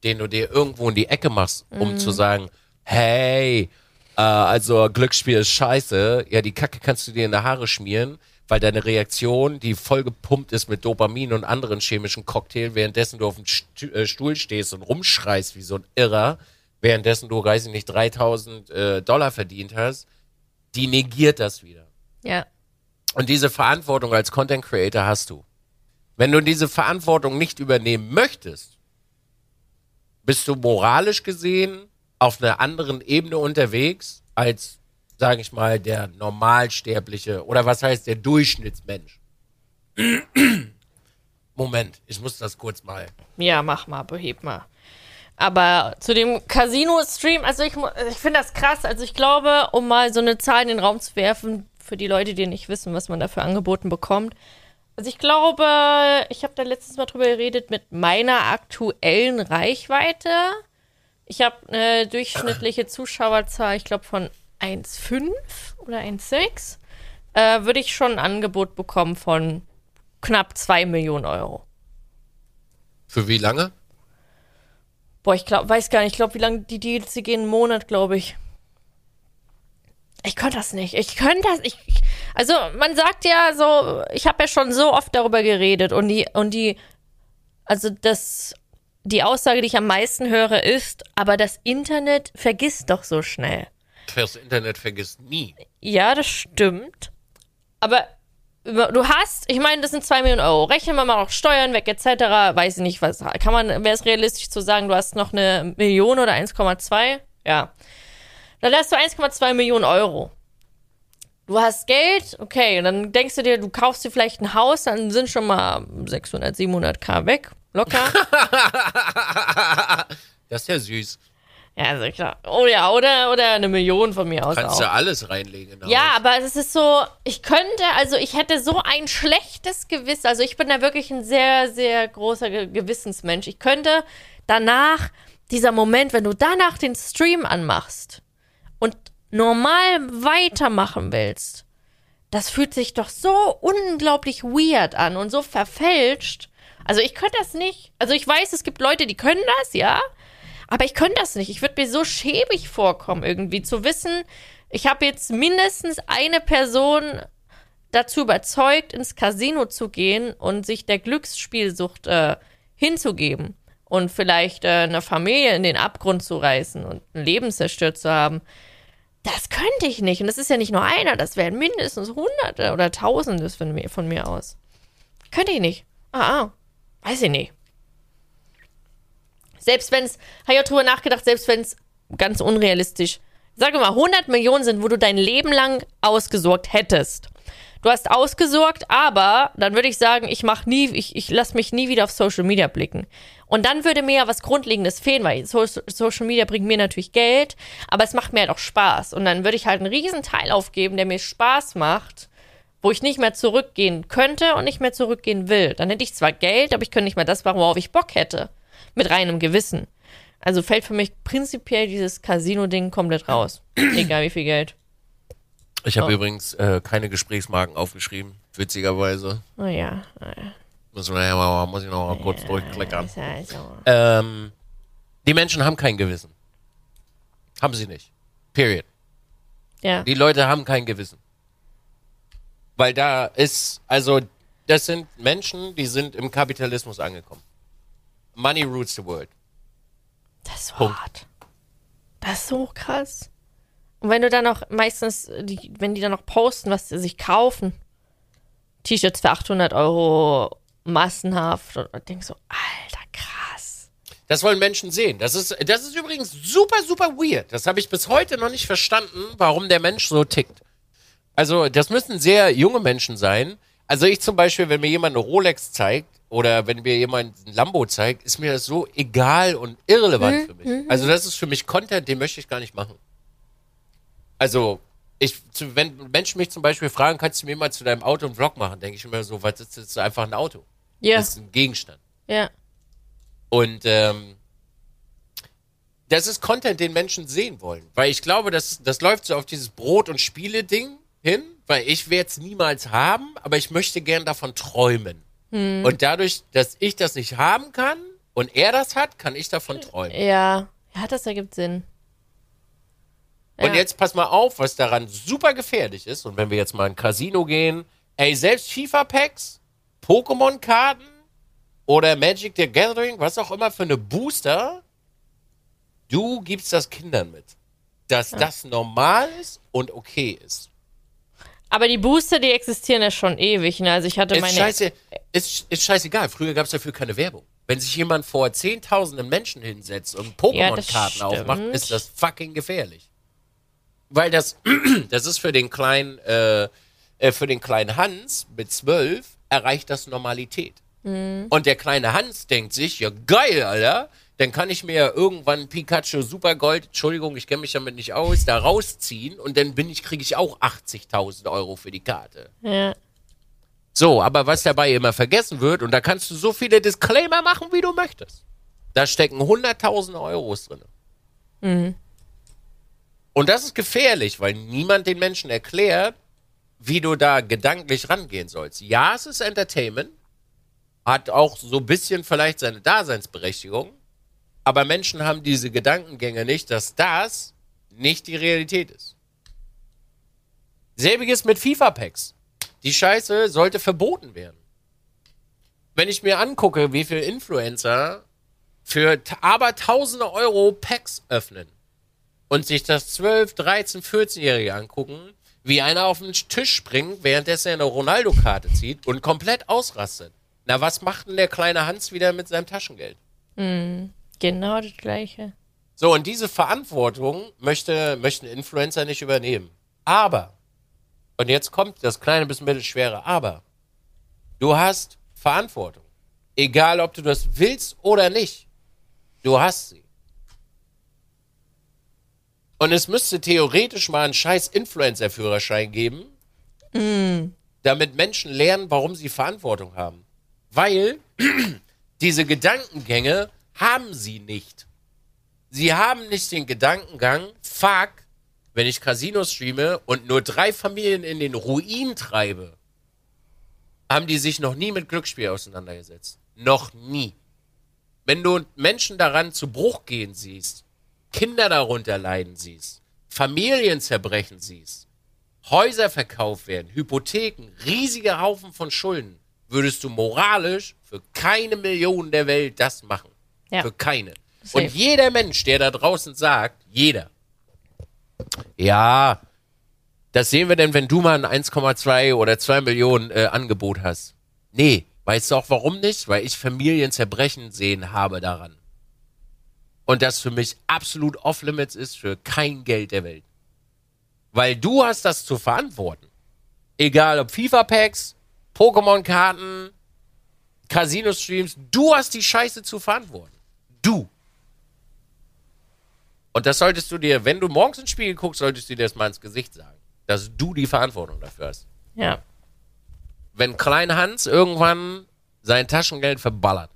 A: den du dir irgendwo in die Ecke machst, um zu sagen, hey, äh, also Glücksspiel ist scheiße, ja, die Kacke kannst du dir in die Haare schmieren, weil deine Reaktion, die voll gepumpt ist mit Dopamin und anderen chemischen Cocktail, währenddessen du auf dem äh, Stuhl stehst und rumschreist wie so ein Irrer, währenddessen du, weiß ich nicht, 3000 äh, Dollar verdient hast, die negiert das wieder.
B: Ja.
A: Und diese Verantwortung als Content Creator hast du. Wenn du diese Verantwortung nicht übernehmen möchtest, bist du moralisch gesehen auf einer anderen Ebene unterwegs als, sage ich mal, der Normalsterbliche oder was heißt der Durchschnittsmensch. Moment, ich muss das kurz mal.
B: Ja, mach mal, beheb mal. Aber zu dem Casino-Stream, also ich, ich finde das krass. Also ich glaube, um mal so eine Zahl in den Raum zu werfen, für die Leute, die nicht wissen, was man dafür angeboten bekommt. Also ich glaube, ich habe da letztens mal drüber geredet mit meiner aktuellen Reichweite. Ich habe eine durchschnittliche Zuschauerzahl, ich glaube von 1,5 oder 1,6. Äh, würde ich schon ein Angebot bekommen von knapp 2 Millionen Euro.
A: Für wie lange?
B: Boah, ich glaub, weiß gar nicht. Ich glaube, wie lange die Deals, die gehen einen Monat, glaube ich. Ich könnte das nicht. Ich könnte das. Ich, ich, also, man sagt ja so, ich habe ja schon so oft darüber geredet und die, und die, also das, die Aussage, die ich am meisten höre, ist, aber das Internet vergisst doch so schnell.
A: Das Internet vergisst nie.
B: Ja, das stimmt. Aber du hast, ich meine, das sind 2 Millionen Euro. Rechnen wir mal noch Steuern weg, etc. Weiß ich nicht, was. Kann man, wäre es realistisch zu sagen, du hast noch eine Million oder 1,2? Ja. Dann hast du 1,2 Millionen Euro. Du hast Geld, okay, und dann denkst du dir, du kaufst dir vielleicht ein Haus, dann sind schon mal 600, 700 K weg. Locker.
A: Das ist ja süß.
B: ja, also klar. Oh ja, oder, oder eine Million von mir aus
A: Kannst
B: auch.
A: ja alles reinlegen. in ein
B: Ja,
A: Haus.
B: aber es ist so, ich könnte, also ich hätte so ein schlechtes Gewissen. Also ich bin da wirklich ein sehr, sehr großer Ge Gewissensmensch. Ich könnte danach, dieser Moment, wenn du danach den Stream anmachst normal weitermachen willst, das fühlt sich doch so unglaublich weird an und so verfälscht. Also ich könnte das nicht. Also ich weiß, es gibt Leute, die können das, ja. Aber ich könnte das nicht. Ich würde mir so schäbig vorkommen, irgendwie zu wissen, ich habe jetzt mindestens eine Person dazu überzeugt, ins Casino zu gehen und sich der Glücksspielsucht äh, hinzugeben. und vielleicht äh, eine Familie in den Abgrund zu reißen und ein Leben zerstört zu haben. Das könnte ich nicht. Und das ist ja nicht nur einer, das wären mindestens Hunderte oder Tausende von mir, von mir aus. Könnte ich nicht. Ah, ah. Weiß ich nicht. Selbst wenn es, habe ich auch drüber nachgedacht, selbst wenn es ganz unrealistisch, sage mal, 100 Millionen sind, wo du dein Leben lang ausgesorgt hättest. Du hast ausgesorgt, aber dann würde ich sagen, ich mach nie, ich, ich lasse mich nie wieder auf Social Media blicken. Und dann würde mir ja was Grundlegendes fehlen, weil so Social Media bringt mir natürlich Geld, aber es macht mir halt auch Spaß. Und dann würde ich halt einen riesen Teil aufgeben, der mir Spaß macht, wo ich nicht mehr zurückgehen könnte und nicht mehr zurückgehen will. Dann hätte ich zwar Geld, aber ich könnte nicht mehr das machen, worauf ich Bock hätte. Mit reinem Gewissen. Also fällt für mich prinzipiell dieses Casino-Ding komplett raus. Egal wie viel Geld.
A: Ich habe
B: Oh.
A: übrigens äh, keine Gesprächsmarken aufgeschrieben, witzigerweise.
B: Oh ja. Oh ja.
A: Muss, ich noch mal kurz durchklickern.
B: Ist ja so.
A: Ähm, die Menschen haben kein Gewissen. Haben sie nicht. Period.
B: Ja.
A: Die Leute haben kein Gewissen. Weil da ist, also, das sind Menschen, die sind im Kapitalismus angekommen. Money rules the world.
B: Das ist so
A: Punkt.
B: hart. Das ist so krass. Und wenn du dann noch meistens, die, wenn die dann noch posten, was sie sich kaufen, T-Shirts für 800 Euro massenhaft, und denkst so, alter, krass.
A: Das wollen Menschen sehen. Das ist, das ist übrigens super, super weird. Das habe ich bis heute noch nicht verstanden, warum der Mensch so tickt. Also, das müssen sehr junge Menschen sein. Also, ich zum Beispiel, wenn mir jemand eine Rolex zeigt oder wenn mir jemand ein Lambo zeigt, ist mir das so egal und irrelevant für mich. Also, das ist für mich Content, den möchte ich gar nicht machen. Also, ich, wenn Menschen mich zum Beispiel fragen, kannst du mir mal zu deinem Auto einen Vlog machen, denke ich immer so, was ist das einfach ein Auto?
B: Ja,
A: Das ist ein Gegenstand.
B: ja.
A: Und ähm, das ist Content, den Menschen sehen wollen. Weil ich glaube, das, das läuft so auf dieses Brot- und Spiele-Ding hin, weil ich werde es niemals haben, aber ich möchte gern davon träumen. Und dadurch, dass ich das nicht haben kann und er das hat, kann ich davon träumen.
B: Ja, ja, das ergibt Sinn.
A: Und
B: Ja.
A: jetzt pass mal auf, was daran super gefährlich ist. Und wenn wir jetzt mal in ein Casino gehen, ey, selbst FIFA-Packs, Pokémon-Karten oder Magic the Gathering, was auch immer für eine Booster, du gibst das Kindern mit. Dass das normal ist und okay ist.
B: Aber die Booster, die existieren ja schon ewig. Ne? Also ich hatte
A: Ist,
B: meine.
A: scheiße, ist, ist scheißegal. Früher gab es dafür keine Werbung. Wenn sich jemand vor zehntausenden Menschen hinsetzt und
B: Ja,
A: Pokémon-Karten
B: stimmt.
A: aufmacht, ist das fucking gefährlich. Weil das, das ist für den kleinen, äh, äh, für den kleinen Hans mit zwölf erreicht das Normalität.
B: Mhm.
A: Und der kleine Hans denkt sich, ja geil, Alter, dann kann ich mir ja irgendwann Pikachu Supergold, Entschuldigung, ich kenne mich damit nicht aus, da rausziehen und dann bin ich, kriege ich auch 80.000 Euro für die Karte.
B: Ja.
A: So, aber was dabei immer vergessen wird, und da kannst du so viele Disclaimer machen, wie du möchtest. Da stecken 100.000 Euros drin. Und das ist gefährlich, weil niemand den Menschen erklärt, wie du da gedanklich rangehen sollst. Ja, es ist Entertainment, hat auch so ein bisschen vielleicht seine Daseinsberechtigung, aber Menschen haben diese Gedankengänge nicht, dass das nicht die Realität ist. Selbiges mit FIFA-Packs. Die Scheiße sollte verboten werden. Wenn ich mir angucke, wie viele Influencer für aber tausende Euro Packs öffnen und sich das 12, 13, 14-Jährige angucken, wie einer auf den Tisch springt, währenddessen er eine Ronaldo-Karte zieht und komplett ausrastet. Na, was macht denn der kleine Hans wieder mit seinem Taschengeld?
B: Genau das gleiche.
A: So, und diese Verantwortung möchte, möchten Influencer nicht übernehmen. Aber, und jetzt kommt das kleine bis mittelschwere Aber, du hast Verantwortung. Egal, ob du das willst oder nicht. Du hast sie. Und es müsste theoretisch mal einen scheiß Influencer-Führerschein geben, damit Menschen lernen, warum sie Verantwortung haben. Weil diese Gedankengänge haben sie nicht. Sie haben nicht den Gedankengang, fuck, wenn ich Casino streame und nur drei Familien in den Ruin treibe, haben die sich noch nie mit Glücksspiel auseinandergesetzt. Noch nie. Wenn du Menschen daran zu Bruch gehen siehst, Kinder darunter leiden siehst, Familien zerbrechen siehst, Häuser verkauft werden, Hypotheken, riesige Haufen von Schulden, würdest du moralisch für keine Million der Welt das machen.
B: Ja.
A: Für keine.
B: Safe.
A: Und jeder Mensch, der da draußen sagt, jeder, ja, das sehen wir denn, wenn du mal ein 1,2 oder 2 Millionen äh, Angebot hast. Nee, weißt du auch warum nicht? Weil ich Familien zerbrechen sehen habe daran. Und das für mich absolut off-limits ist für kein Geld der Welt. Weil du hast das zu verantworten. Egal ob FIFA-Packs, Pokémon-Karten, Casino-Streams, du hast die Scheiße zu verantworten. Du. Und das solltest du dir, wenn du morgens ins Spiegel guckst, solltest du dir das mal ins Gesicht sagen. Dass du die Verantwortung dafür hast.
B: Ja.
A: Wenn Klein Hans irgendwann sein Taschengeld verballert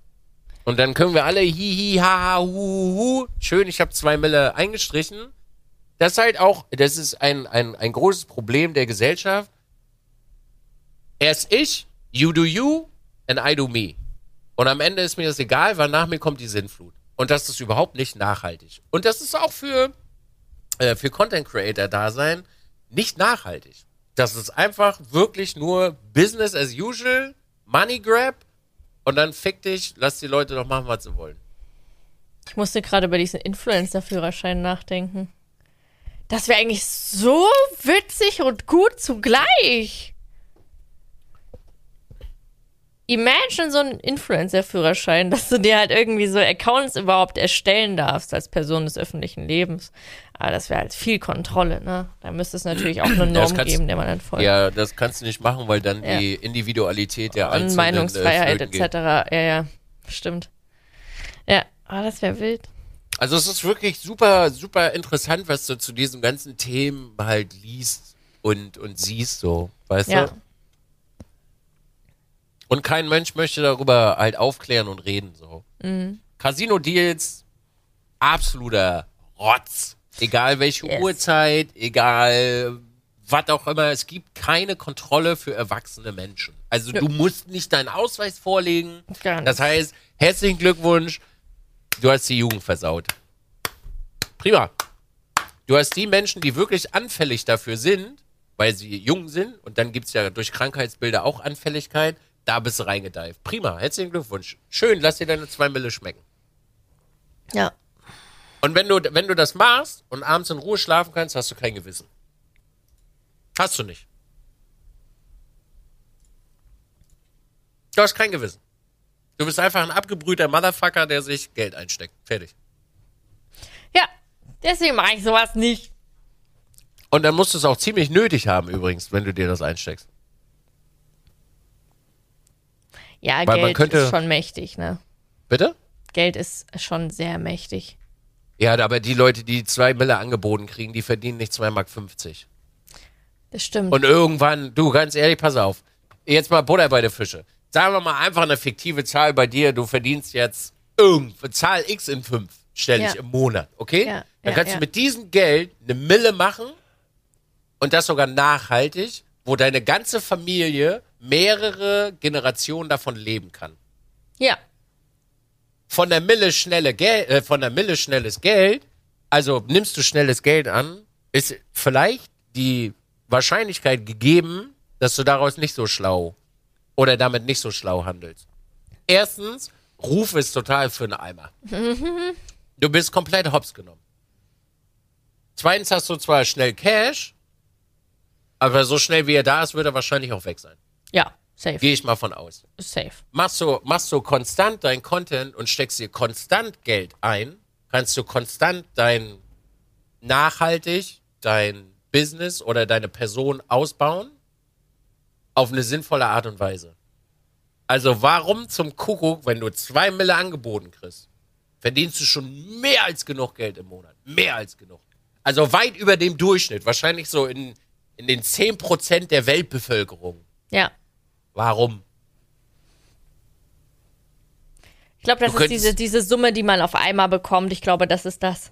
A: und dann können wir alle hihi, haha, hu, hu, hu, schön, ich habe zwei Mille eingestrichen. Das ist halt auch, das ist ein, ein, ein großes Problem der Gesellschaft. Erst ich, you do you and I do me. Und am Ende ist mir das egal, weil nach mir kommt die Sinnflut. Und das ist überhaupt nicht nachhaltig. Und das ist auch für, äh, für Content Creator Dasein nicht nachhaltig. Das ist einfach wirklich nur Business as usual, Money Grab und dann fick dich, lass die Leute doch machen, was sie wollen.
B: Ich musste gerade über diesen Influencer-Führerschein nachdenken. Das wäre eigentlich so witzig und gut zugleich. Imagine so einen Influencer-Führerschein, dass du dir halt irgendwie so Accounts überhaupt erstellen darfst als Person des öffentlichen Lebens. Aber das wäre halt viel Kontrolle, ne? Da müsste es natürlich auch eine Norm
A: kannst-
B: geben, der man dann folgt.
A: Ja, das kannst du nicht machen, weil dann
B: Ja.
A: die Individualität der
B: Und
A: Einzelnen
B: Meinungsfreiheit
A: äh, flöten
B: etc.
A: geht.
B: Ja, ja, stimmt. Ja, aber das wäre wild.
A: Also es ist wirklich super, super interessant, was du zu diesen ganzen Themen halt liest und, und siehst so, weißt
B: Ja.
A: du? Und kein Mensch möchte darüber halt aufklären und reden so.
B: Mhm.
A: Casino-Deals, absoluter Rotz. Egal welche
B: Yes.
A: Uhrzeit, egal was auch immer, es gibt keine Kontrolle für erwachsene Menschen. Also du musst nicht deinen Ausweis vorlegen. Das heißt, herzlichen Glückwunsch, du hast die Jugend versaut. Prima. Du hast die Menschen, die wirklich anfällig dafür sind, weil sie jung sind, und dann gibt's ja durch Krankheitsbilder auch Anfälligkeit, da bist du reingedeift. Prima, herzlichen Glückwunsch. Schön, lass dir deine zwei Mille schmecken.
B: Ja.
A: Und wenn du, wenn du das machst und abends in Ruhe schlafen kannst, hast du kein Gewissen. Hast du nicht. Du hast kein Gewissen. Du bist einfach ein abgebrühter Motherfucker, der sich Geld einsteckt. Fertig.
B: Ja, deswegen mache ich sowas nicht.
A: Und dann musst du es auch ziemlich nötig haben, übrigens, wenn du dir das einsteckst.
B: Ja,
A: Weil
B: Geld
A: könnte-
B: ist schon mächtig, ne?
A: Bitte?
B: Geld ist schon sehr mächtig.
A: Ja, aber die Leute, die zwei Mille angeboten kriegen, die verdienen nicht 2,50 Mark.
B: Das stimmt.
A: Und irgendwann, du, ganz ehrlich, pass auf. Jetzt mal Butter bei der Fische. Sagen wir mal einfach eine fiktive Zahl bei dir. Du verdienst jetzt irgendeine Zahl X in fünf, stelle ich
B: Ja.
A: im Monat, okay?
B: Ja,
A: Dann
B: ja,
A: kannst du mit diesem Geld eine Mille machen und das sogar nachhaltig, wo deine ganze Familie mehrere Generationen davon leben kann.
B: ja,
A: Von der Mille schnelle Geld, äh, von der Mille schnelles Geld, also nimmst du schnelles Geld an, ist vielleicht die Wahrscheinlichkeit gegeben, dass du daraus nicht so schlau oder damit nicht so schlau handelst. Erstens, Ruf ist total für einen Eimer. Du bist komplett hops genommen. Zweitens hast du zwar schnell Cash, aber so schnell wie er da ist, wird er wahrscheinlich auch weg sein.
B: Ja, safe.
A: Gehe ich mal von aus
B: Safe.
A: machst du, machst du konstant dein Content und steckst dir konstant Geld ein, kannst du konstant dein nachhaltig dein Business oder deine Person ausbauen auf eine sinnvolle Art und Weise. Also warum zum Kuckuck, wenn du zwei Mille angeboten kriegst, verdienst du schon mehr als genug Geld im Monat. Mehr als genug. Also weit über dem Durchschnitt. Wahrscheinlich so in, in den 10% der Weltbevölkerung.
B: Ja.
A: Warum?
B: Ich glaube, das
A: Du
B: ist diese, diese Summe, die man auf einmal bekommt. Ich glaube, das ist das.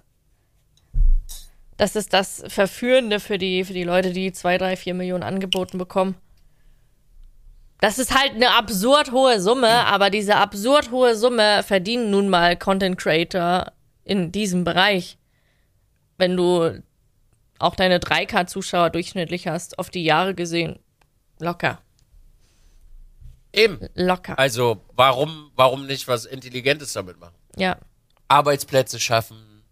B: Das ist das Verführende für die, für die Leute, die zwei, drei, vier Millionen angeboten bekommen. Das ist halt eine absurd hohe Summe, aber diese absurd hohe Summe verdienen nun mal Content Creator in diesem Bereich. Wenn du auch deine 3K-Zuschauer durchschnittlich hast, auf die Jahre gesehen, locker.
A: Eben.
B: Locker.
A: Also, warum, warum nicht was Intelligentes damit machen?
B: Ja.
A: Arbeitsplätze schaffen,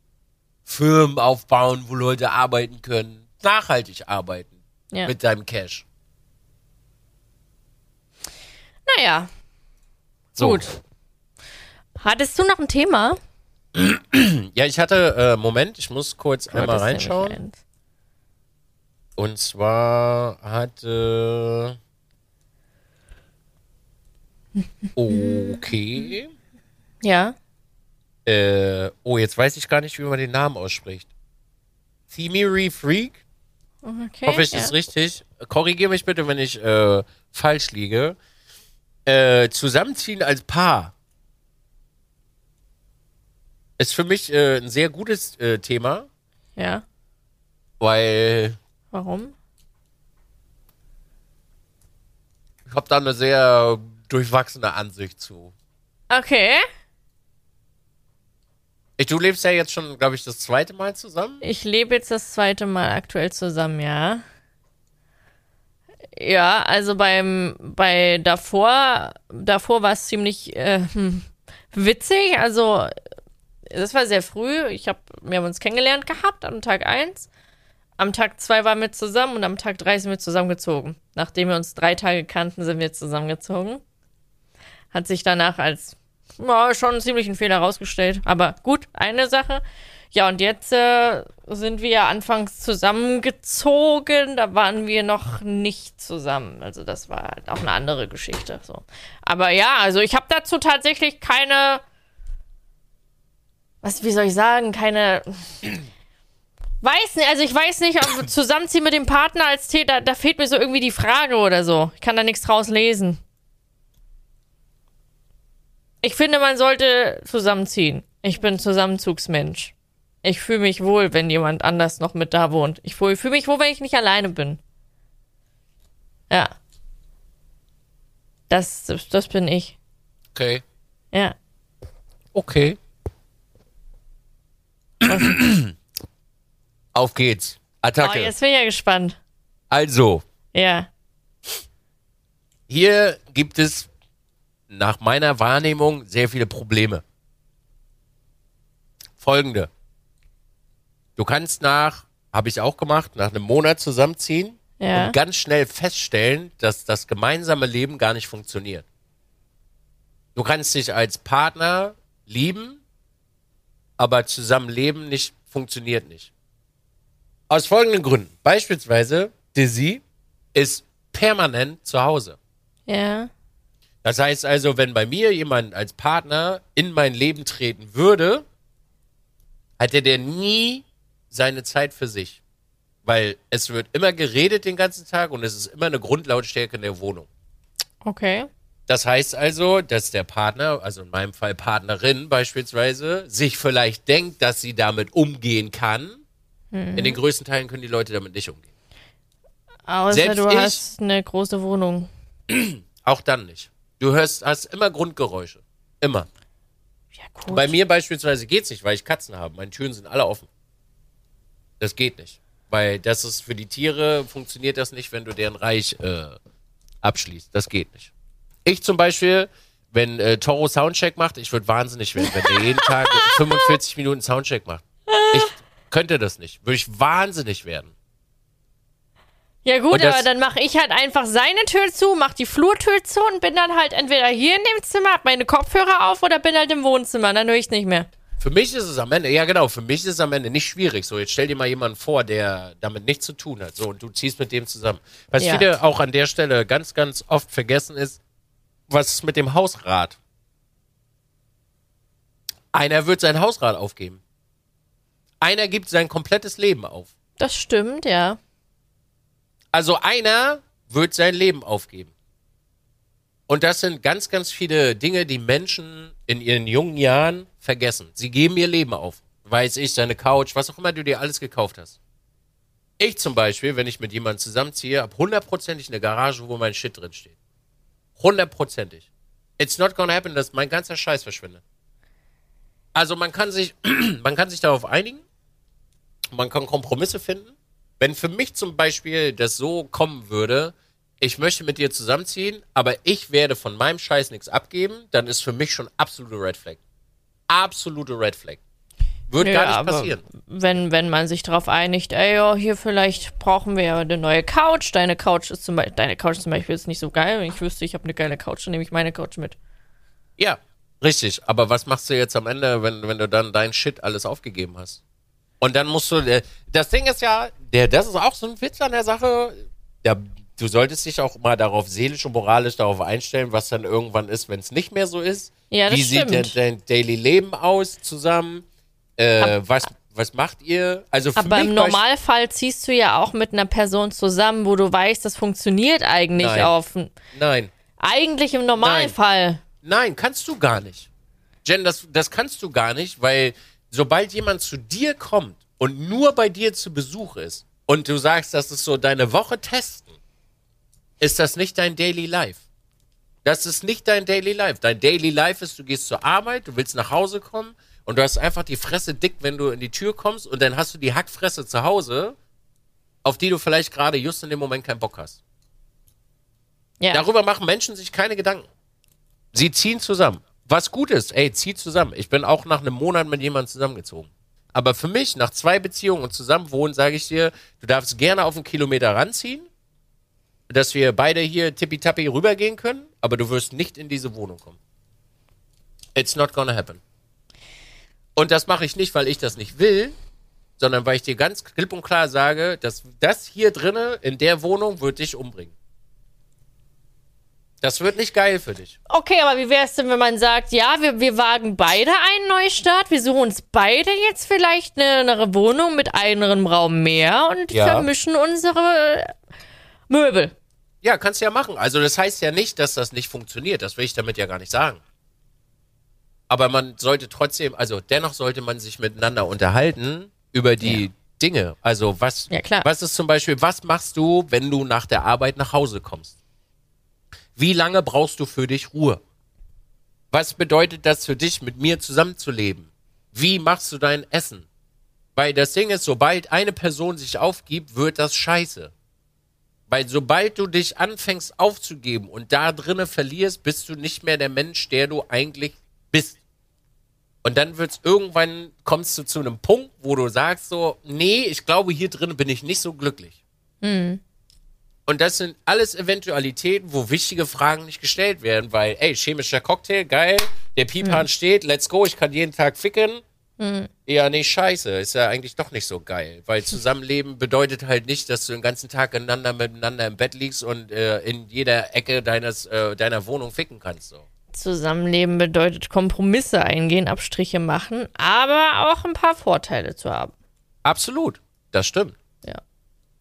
A: Firmen aufbauen, wo Leute arbeiten können, nachhaltig arbeiten
B: Ja.
A: mit deinem Cash.
B: Naja,
A: So.
B: gut. Hattest du noch ein Thema?
A: Ja, ich hatte, äh, Moment, ich muss kurz einmal
B: Hattest nämlich
A: reinschauen.
B: eins.
A: Und zwar hatte. Okay.
B: Ja.
A: Äh, oh, jetzt weiß ich gar nicht, wie man den Namen ausspricht. Themiri Freak?
B: Okay.
A: Hoffe ich,
B: ja.
A: das richtig. Korrigiere mich bitte, wenn ich äh, falsch liege. Äh, zusammenziehen als Paar. Ist für mich äh, ein sehr gutes äh, Thema,
B: Ja.
A: weil
B: Warum?
A: ich habe da eine sehr durchwachsene Ansicht zu.
B: Okay.
A: Ich, du lebst ja jetzt schon, glaube ich, das zweite Mal zusammen.
B: Ich lebe jetzt das zweite Mal aktuell zusammen, ja. Ja, also beim bei davor, davor war es ziemlich äh, hm, witzig. Also das war sehr früh. Ich hab, wir haben uns kennengelernt gehabt am Tag 1. Am Tag 2 waren wir zusammen und am Tag 3 sind wir zusammengezogen. Nachdem wir uns drei Tage kannten, sind wir zusammengezogen. Hat sich danach als ja, schon ziemlich ein Fehler herausgestellt. Aber gut, eine Sache. Ja, und jetzt äh, sind wir anfangs zusammengezogen. Da waren wir noch nicht zusammen. Also das war halt auch eine andere Geschichte. So. Aber ja, also ich habe dazu tatsächlich keine. Was, wie soll ich sagen? Keine. Weiß nicht, also ich weiß nicht, ob zusammenziehen mit dem Partner als Täter, da fehlt mir so irgendwie die Frage oder so. Ich kann da nichts draus lesen. Ich finde, man sollte zusammenziehen. Ich bin Zusammenzugsmensch. Ich fühle mich wohl, wenn jemand anders noch mit da wohnt. Ich fühle fühl mich wohl, wenn ich nicht alleine bin. Ja. Das, das, das bin ich.
A: Okay.
B: Ja.
A: Okay. Auf geht's.
B: Oh,
A: Attacke.
B: jetzt bin ich ja gespannt.
A: Also,
B: Ja.
A: hier gibt es nach meiner Wahrnehmung sehr viele Probleme. Folgende. Du kannst nach, habe ich auch gemacht, nach einem Monat zusammenziehen
B: Ja.
A: und ganz schnell feststellen, dass das gemeinsame Leben gar nicht funktioniert. Du kannst dich als Partner lieben, aber zusammenleben nicht funktioniert nicht. Aus folgenden Gründen. Beispielsweise, Dizzy ist permanent zu Hause.
B: Ja.
A: Das heißt also, wenn bei mir jemand als Partner in mein Leben treten würde, hätte der nie seine Zeit für sich. Weil es wird immer geredet den ganzen Tag und es ist immer eine Grundlautstärke in der Wohnung.
B: Okay.
A: Das heißt also, dass der Partner, also in meinem Fall Partnerin beispielsweise, sich vielleicht denkt, dass sie damit umgehen kann. In den größten Teilen können die Leute damit nicht umgehen.
B: Außer
A: Selbst
B: du
A: ich-
B: hast eine große Wohnung.
A: Auch dann nicht. Du hörst, hast immer Grundgeräusche. Immer.
B: Ja, gut.
A: Bei mir beispielsweise geht's nicht, weil ich Katzen habe. Meine Türen sind alle offen. Das geht nicht. Weil das ist für die Tiere funktioniert das nicht, wenn du deren Reich äh, abschließt. Das geht nicht. Ich zum Beispiel, wenn äh, Toro Soundcheck macht, ich würde wahnsinnig werden, wenn der jeden Tag 45 Minuten Soundcheck macht. Ich könnte das nicht. Würde ich wahnsinnig werden.
B: Ja gut,
A: das-
B: aber dann mache ich halt einfach seine Tür zu, mach die Flurtür zu und bin dann halt entweder hier in dem Zimmer, hab meine Kopfhörer auf oder bin halt im Wohnzimmer, dann höre ich nicht mehr.
A: Für mich ist es am Ende, ja genau, für mich ist es am Ende nicht schwierig. So, jetzt stell dir mal jemanden vor, der damit nichts zu tun hat. So, und du ziehst mit dem zusammen. Was
B: Ja.
A: viele auch an der Stelle ganz, ganz oft vergessen ist, was ist mit dem Hausrat? Einer wird sein Hausrat aufgeben. Einer gibt sein komplettes Leben auf.
B: Das stimmt, ja.
A: Also einer wird sein Leben aufgeben. Und das sind ganz, ganz viele Dinge, die Menschen in ihren jungen Jahren vergessen. Sie geben ihr Leben auf. Weiß ich, seine Couch, was auch immer du dir alles gekauft hast. Ich zum Beispiel, wenn ich mit jemandem zusammenziehe, habe hundertprozentig eine Garage, wo mein Shit drin steht. Hundertprozentig. It's not gonna happen, dass mein ganzer Scheiß verschwindet. Also man kann sich, man kann sich darauf einigen. Man kann Kompromisse finden. Wenn für mich zum Beispiel das so kommen würde, ich möchte mit dir zusammenziehen, aber ich werde von meinem Scheiß nichts abgeben, dann ist für mich schon absolute Red Flag. absolute Red Flag. Wird
B: Nö,
A: gar nicht
B: aber
A: passieren.
B: Wenn, wenn man sich darauf einigt, ey, ja, hier vielleicht brauchen wir ja eine neue Couch. Deine Couch ist zum Beispiel, deine Couch zum Beispiel ist nicht so geil. Wenn ich wüsste, ich habe eine geile Couch, dann nehme ich meine Couch mit.
A: Ja, richtig. Aber was machst du jetzt am Ende, wenn, wenn du dann dein Shit alles aufgegeben hast? Und dann musst du, äh, das Ding ist ja, der, das ist auch so ein Witz an der Sache. Ja, du solltest dich auch mal darauf seelisch und moralisch darauf einstellen, was dann irgendwann ist, wenn es nicht mehr so ist.
B: Ja, das
A: Wie sieht denn
B: stimmt.
A: dein Daily Leben aus zusammen? Äh, was, was macht ihr? Also für
B: Aber im Normalfall ziehst du ja auch mit einer Person zusammen, wo du weißt, das funktioniert eigentlich
A: Nein.
B: auf.
A: Nein.
B: Eigentlich im Normalfall.
A: Nein, kannst du gar nicht. Jen, das, das kannst du gar nicht, weil sobald jemand zu dir kommt und nur bei dir zu Besuch ist und du sagst, das ist so deine Woche testen, ist das nicht dein Daily Life. Das ist nicht dein Daily Life. Dein Daily Life ist, du gehst zur Arbeit, du willst nach Hause kommen und du hast einfach die Fresse dick, wenn du in die Tür kommst und dann hast du die Hackfresse zu Hause, auf die du vielleicht gerade just in dem Moment keinen Bock hast.
B: Ja.
A: Darüber machen Menschen sich keine Gedanken. Sie ziehen zusammen. Was gut ist, ey, zieh zusammen. Ich bin auch nach einem Monat mit jemandem zusammengezogen. Aber für mich, nach zwei Beziehungen und Zusammenwohnen, sage ich dir, du darfst gerne auf einen Kilometer ranziehen, dass wir beide hier tippitappi rübergehen können, aber du wirst nicht in diese Wohnung kommen. It's not gonna happen. Und das mache ich nicht, weil ich das nicht will, sondern weil ich dir ganz klipp und klar sage, dass das hier drinne in der Wohnung wird dich umbringen. Das wird nicht geil für dich.
B: Okay, aber wie wäre es denn, wenn man sagt, ja, wir, wir wagen beide einen Neustart, wir suchen uns beide jetzt vielleicht eine, eine Wohnung mit einem Raum mehr und
A: Ja.
B: vermischen unsere Möbel.
A: Ja, kannst du ja machen. Also das heißt ja nicht, dass das nicht funktioniert. Das will ich damit ja gar nicht sagen. Aber man sollte trotzdem, also dennoch sollte man sich miteinander unterhalten über die
B: Ja.
A: Dinge. Also was,
B: Ja, klar.
A: was ist zum Beispiel, was machst du, wenn du nach der Arbeit nach Hause kommst? Wie lange brauchst du für dich Ruhe? Was bedeutet das für dich, mit mir zusammenzuleben? Wie machst du dein Essen? Weil das Ding ist, sobald eine Person sich aufgibt, wird das scheiße. Weil sobald du dich anfängst aufzugeben und da drinne verlierst, bist du nicht mehr der Mensch, der du eigentlich bist. Und dann wird's irgendwann, kommst du zu einem Punkt, wo du sagst so, nee, ich glaube, hier drin bin ich nicht so glücklich. Und das sind alles Eventualitäten, wo wichtige Fragen nicht gestellt werden, weil, ey, chemischer Cocktail, geil, der Pipan steht, let's go, ich kann jeden Tag ficken. Ja, nee, scheiße, ist ja eigentlich doch nicht so geil, weil Zusammenleben bedeutet halt nicht, dass du den ganzen Tag ineinander miteinander im Bett liegst und äh, in jeder Ecke deines, äh, deiner Wohnung ficken kannst. So.
B: Zusammenleben bedeutet Kompromisse eingehen, Abstriche machen, aber auch ein paar Vorteile zu haben.
A: Absolut, das stimmt.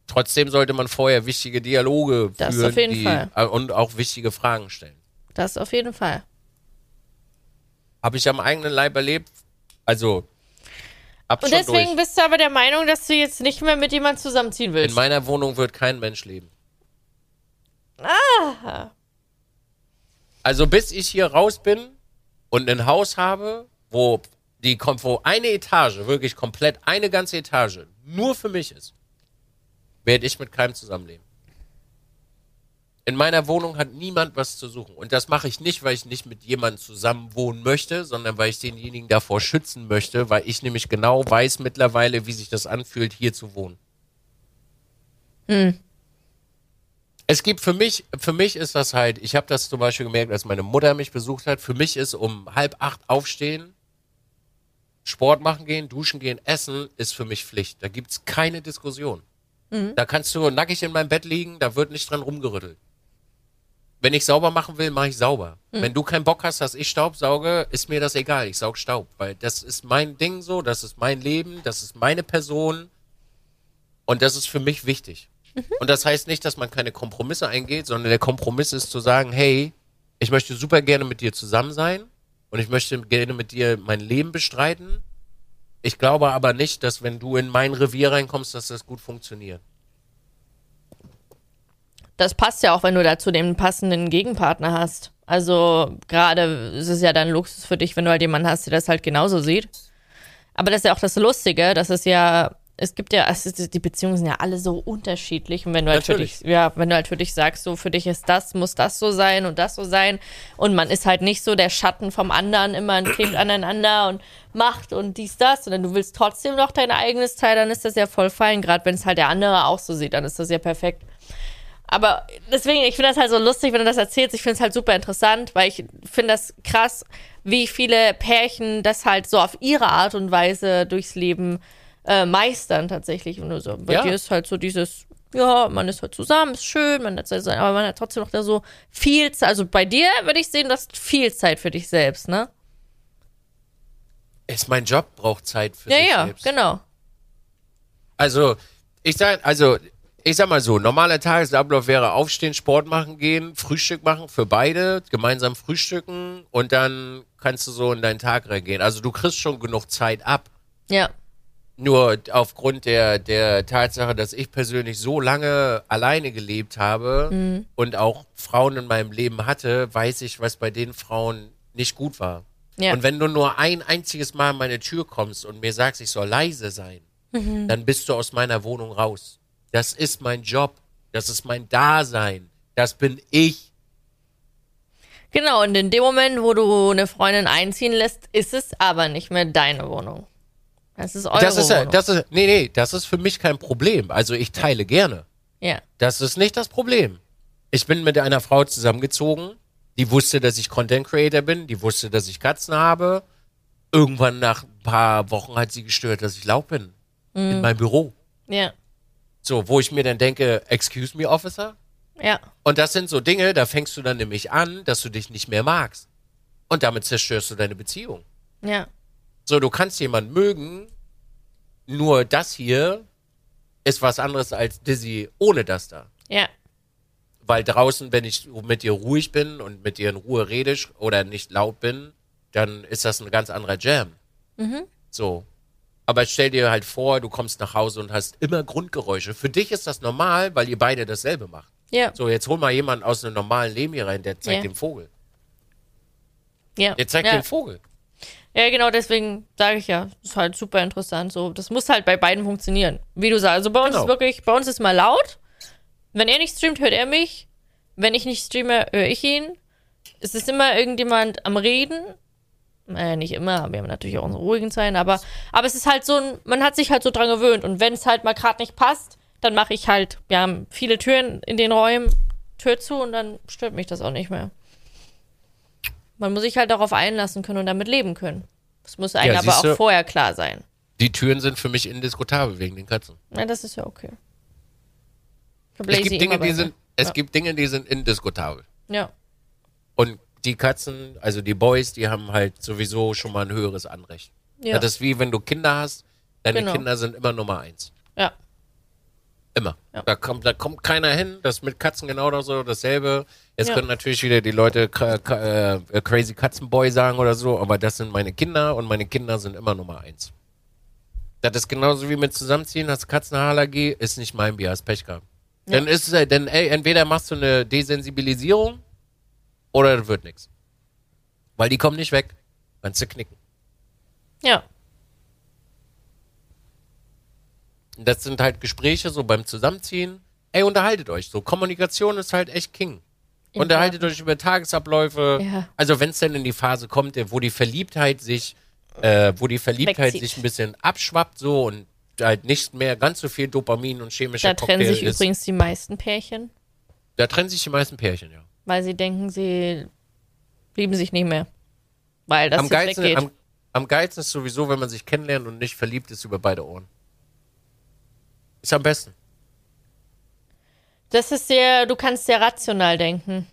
A: Trotzdem sollte man vorher wichtige Dialoge
B: Das
A: führen
B: auf jeden
A: die,
B: Fall.
A: äh, und auch wichtige Fragen stellen.
B: Das auf jeden Fall.
A: Habe ich am eigenen Leib erlebt. Also, ab
B: Und deswegen
A: durch.
B: bist du aber der Meinung, dass du jetzt nicht mehr mit jemandem zusammenziehen
A: In
B: willst.
A: meiner Wohnung wird kein Mensch leben.
B: Ah.
A: Also bis ich hier raus bin und ein Haus habe, wo die wo eine Etage, wirklich komplett eine ganze Etage, nur für mich ist, werde ich mit keinem zusammenleben. In meiner Wohnung hat niemand was zu suchen. Und das mache ich nicht, weil ich nicht mit jemandem zusammen wohnen möchte, sondern weil ich denjenigen davor schützen möchte, weil ich nämlich genau weiß mittlerweile, wie sich das anfühlt, hier zu wohnen. Es gibt für mich, für mich ist das halt, ich habe das zum Beispiel gemerkt, als meine Mutter mich besucht hat, für mich ist um halb acht aufstehen, Sport machen gehen, duschen gehen, essen, ist für mich Pflicht. Da gibt's keine Diskussion. Da kannst du nackig in meinem Bett liegen, da wird nicht dran rumgerüttelt. Wenn ich sauber machen will, mache ich sauber. Wenn du keinen Bock hast, dass ich Staub sauge, ist mir das egal. Ich saug Staub, weil das ist mein Ding so, das ist mein Leben, das ist meine Person und das ist für mich wichtig. Und das heißt nicht, dass man keine Kompromisse eingeht, sondern der Kompromiss ist zu sagen, hey, ich möchte super gerne mit dir zusammen sein und ich möchte gerne mit dir mein Leben bestreiten. Ich glaube aber nicht, dass wenn du in mein Revier reinkommst, dass das gut funktioniert.
B: Das passt ja auch, wenn du dazu den passenden Gegenpartner hast. Also gerade ist es ja dann Luxus für dich, wenn du halt jemanden hast, der das halt genauso sieht. Aber das ist ja auch das Lustige, dass es ja es gibt ja, also die Beziehungen sind ja alle so unterschiedlich. Und wenn du halt für
A: Natürlich.
B: dich, ja, wenn du halt für dich sagst, so für dich ist das, muss das so sein und das so sein. Und man ist halt nicht so der Schatten vom anderen, immer ein Kind aneinander und macht und dies, das, sondern du willst trotzdem noch dein eigenes Teil, dann ist das ja voll fein. Gerade wenn es halt der andere auch so sieht, dann ist das ja perfekt. Aber deswegen, ich finde das halt so lustig, wenn du das erzählst. Ich finde es halt super interessant, weil ich finde das krass, wie viele Pärchen das halt so auf ihre Art und Weise durchs Leben äh, meistern tatsächlich. Und so, bei
A: Ja.
B: dir ist halt so dieses, ja, man ist halt zusammen, ist schön, man hat sein, aber man hat trotzdem noch da so viel Zeit. Also bei dir würde ich sehen, du hast viel Zeit für dich selbst, ne?
A: Ist mein Job, braucht Zeit für
B: Ja,
A: sich
B: ja,
A: selbst.
B: genau.
A: Also, ich sag, also, ich sag mal so, normaler Tagesablauf wäre aufstehen, Sport machen gehen, Frühstück machen für beide, gemeinsam frühstücken und dann kannst du so in deinen Tag reingehen. Also du kriegst schon genug Zeit ab.
B: Ja,
A: Nur aufgrund der, der Tatsache, dass ich persönlich so lange alleine gelebt habe
B: Mhm.
A: und auch Frauen in meinem Leben hatte, weiß ich, was bei den Frauen nicht gut war.
B: ja.
A: Und wenn du nur ein einziges Mal an meine Tür kommst und mir sagst, ich soll leise sein,
B: Mhm.
A: dann bist du aus meiner Wohnung raus. Das ist mein Job. Das ist mein Dasein. Das bin ich.
B: Genau, und in dem Moment, wo du eine Freundin einziehen lässt, ist es aber nicht mehr deine Wohnung. Das ist eure
A: Das ist,
B: Wohnung.
A: das ist, nee, nee, das ist für mich kein Problem. Also ich teile gerne.
B: ja.
A: Das ist nicht das Problem. Ich bin mit einer Frau zusammengezogen, die wusste, dass ich Content Creator bin, die wusste, dass ich Katzen habe. Irgendwann nach ein paar Wochen hat sie gestört, dass ich laut bin. In meinem Büro.
B: Ja.
A: So, wo ich mir dann denke, excuse me, Officer?
B: Ja.
A: Und das sind so Dinge, da fängst du dann nämlich an, dass du dich nicht mehr magst. Und damit zerstörst du deine Beziehung.
B: Ja.
A: So, du kannst jemanden mögen, nur das hier ist was anderes als Dizzy ohne das da.
B: Ja.
A: Weil draußen, wenn ich mit dir ruhig bin und mit dir in Ruhe rede oder nicht laut bin, dann ist das ein ganz anderer Jam. So. Aber stell dir halt vor, du kommst nach Hause und hast immer Grundgeräusche. Für dich ist das normal, weil ihr beide dasselbe macht.
B: Ja.
A: So, jetzt hol mal jemanden aus einem normalen Leben hier rein, der zeigt
B: Ja.
A: den Vogel.
B: Ja.
A: Der zeigt
B: ja.
A: den Vogel.
B: Ja, genau, deswegen sage ich ja, ist halt super interessant. So, das muss halt bei beiden funktionieren. Wie du sagst. Also bei uns
A: Genau.
B: ist wirklich, bei uns ist mal laut. Wenn er nicht streamt, hört er mich. Wenn ich nicht streame, höre ich ihn. Es ist immer irgendjemand am Reden. Naja, nicht immer, wir haben natürlich auch unsere ruhigen Zeiten, aber, aber es ist halt so ein, man hat sich halt so dran gewöhnt. Und wenn es halt mal gerade nicht passt, dann mache ich halt, wir haben viele Türen in den Räumen, Tür zu und dann stört mich das auch nicht mehr. Man muss sich halt darauf einlassen können und damit leben können. Das muss einem
A: Ja,
B: aber auch vorher klar sein.
A: Die Türen sind für mich indiskutabel wegen den Katzen.
B: Ja, das ist ja okay.
A: Es gibt Dinge, die sind, es
B: Ja.
A: gibt Dinge, die sind indiskutabel.
B: Ja,
A: Und die Katzen, also die Boys, die haben halt sowieso schon mal ein höheres Anrecht.
B: ja,
A: Das ist wie wenn du Kinder hast, deine
B: Genau.
A: Kinder sind immer Nummer eins. Immer.
B: Ja.
A: Da, kommt, da kommt keiner hin. Das ist mit Katzen genau das so dasselbe. Jetzt
B: Ja.
A: können natürlich wieder die Leute äh, Crazy Katzenboy sagen oder so, aber das sind meine Kinder und meine Kinder sind immer Nummer eins. Das ist genauso wie mit Zusammenziehen, hast Katzenhaarallergie, ist nicht mein Bier, hast Pech gehabt.
B: Ja.
A: Dann ist es, äh, dann, ey, entweder machst du eine Desensibilisierung oder das wird nichts. Weil die kommen nicht weg. Kannst du knicken.
B: ja,
A: Und Das sind halt Gespräche so beim Zusammenziehen. Ey, unterhaltet euch so. Kommunikation ist halt echt King.
B: Ja.
A: Unterhaltet euch über Tagesabläufe.
B: Ja.
A: Also wenn es denn in die Phase kommt, wo die Verliebtheit sich, äh, wo die Verliebtheit
B: Wegzieht.
A: sich ein bisschen abschwappt so und halt nicht mehr ganz so viel Dopamin und chemischer
B: da trennen sich
A: ist.
B: übrigens die meisten Pärchen,
A: Da trennen sich die meisten Pärchen, ja.
B: weil sie denken, sie lieben sich nicht mehr. Weil das
A: am,
B: jetzt
A: geilsten,
B: weggeht.
A: am, am geilsten ist sowieso, wenn man sich kennenlernt und nicht verliebt ist über beide Ohren. Ist am besten.
B: das ist sehr, du kannst sehr rational denken.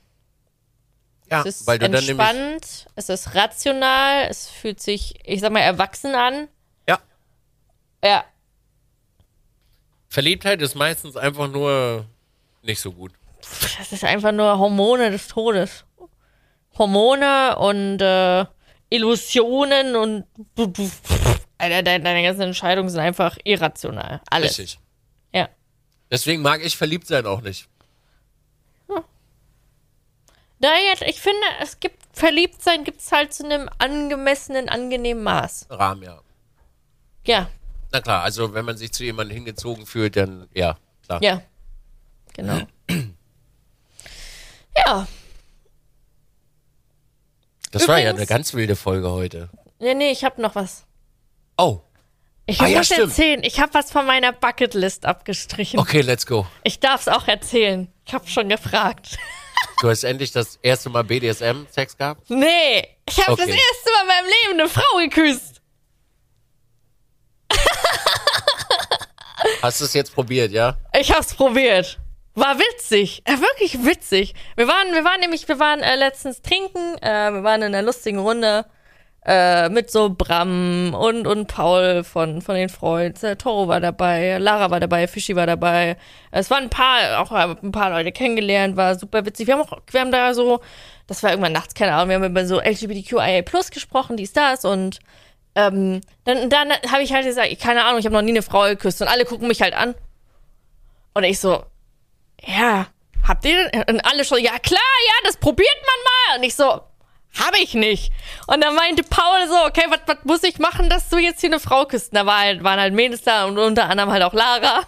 A: Ja,
B: Es ist
A: weil du dann nämlich.
B: entspannt, es ist rational, es fühlt sich, ich sag mal, erwachsen an.
A: Ja.
B: Ja,
A: Verliebtheit ist meistens einfach nur nicht so gut.
B: das ist einfach nur Hormone des Todes. Hormone und äh, Illusionen und deine, deine ganzen Entscheidungen sind einfach irrational. Alles.
A: Richtig.
B: Ja.
A: Deswegen mag ich verliebt sein auch nicht.
B: Daher, ich finde, es gibt Verliebtsein gibt es halt zu einem angemessenen, angenehmen Maß.
A: Rahmen, ja.
B: Ja.
A: Na klar, also wenn man sich zu jemandem hingezogen fühlt, dann ja, klar.
B: Ja. Genau. ja.
A: Das war ja
B: Übrigens-
A: eine ganz wilde Folge heute.
B: Nee, nee, ich habe noch was.
A: Oh,
B: Ich
A: Ah, ja,
B: muss
A: stimmt.
B: erzählen, ich habe was von meiner Bucketlist abgestrichen.
A: okay, let's go.
B: Ich darf es auch erzählen. Ich habe schon gefragt.
A: Du hast endlich das erste Mal BDSM-Sex gehabt?
B: Nee, ich habe
A: Okay.
B: das erste Mal in meinem Leben eine Frau geküsst.
A: Hast du es jetzt probiert, ja?
B: Ich hab's probiert. War witzig. Äh, wirklich witzig. Wir waren, wir waren nämlich, wir waren äh, letztens trinken, äh, wir waren in einer lustigen Runde äh, mit so Bram und, und Paul von, von den Freuds. Äh, Toro war dabei, Lara war dabei, Fischi war dabei. Es waren ein paar, auch äh, ein paar Leute kennengelernt, war super witzig. Wir haben auch, wir haben da so, das war irgendwann nachts, keine Ahnung, wir haben über so LGBTQIA Plus gesprochen, dies, das und ähm, dann, dann habe ich halt gesagt, keine Ahnung, ich habe noch nie eine Frau geküsst und alle gucken mich halt an. Und ich so, ja, habt ihr denn? Und alle schon, ja klar, ja, das probiert man mal. Und ich so, habe ich nicht. Und dann meinte Paul so, okay, was muss ich machen, dass du jetzt hier eine Frau küsst? Und da war halt, waren halt Mädels da und unter anderem halt auch Lara.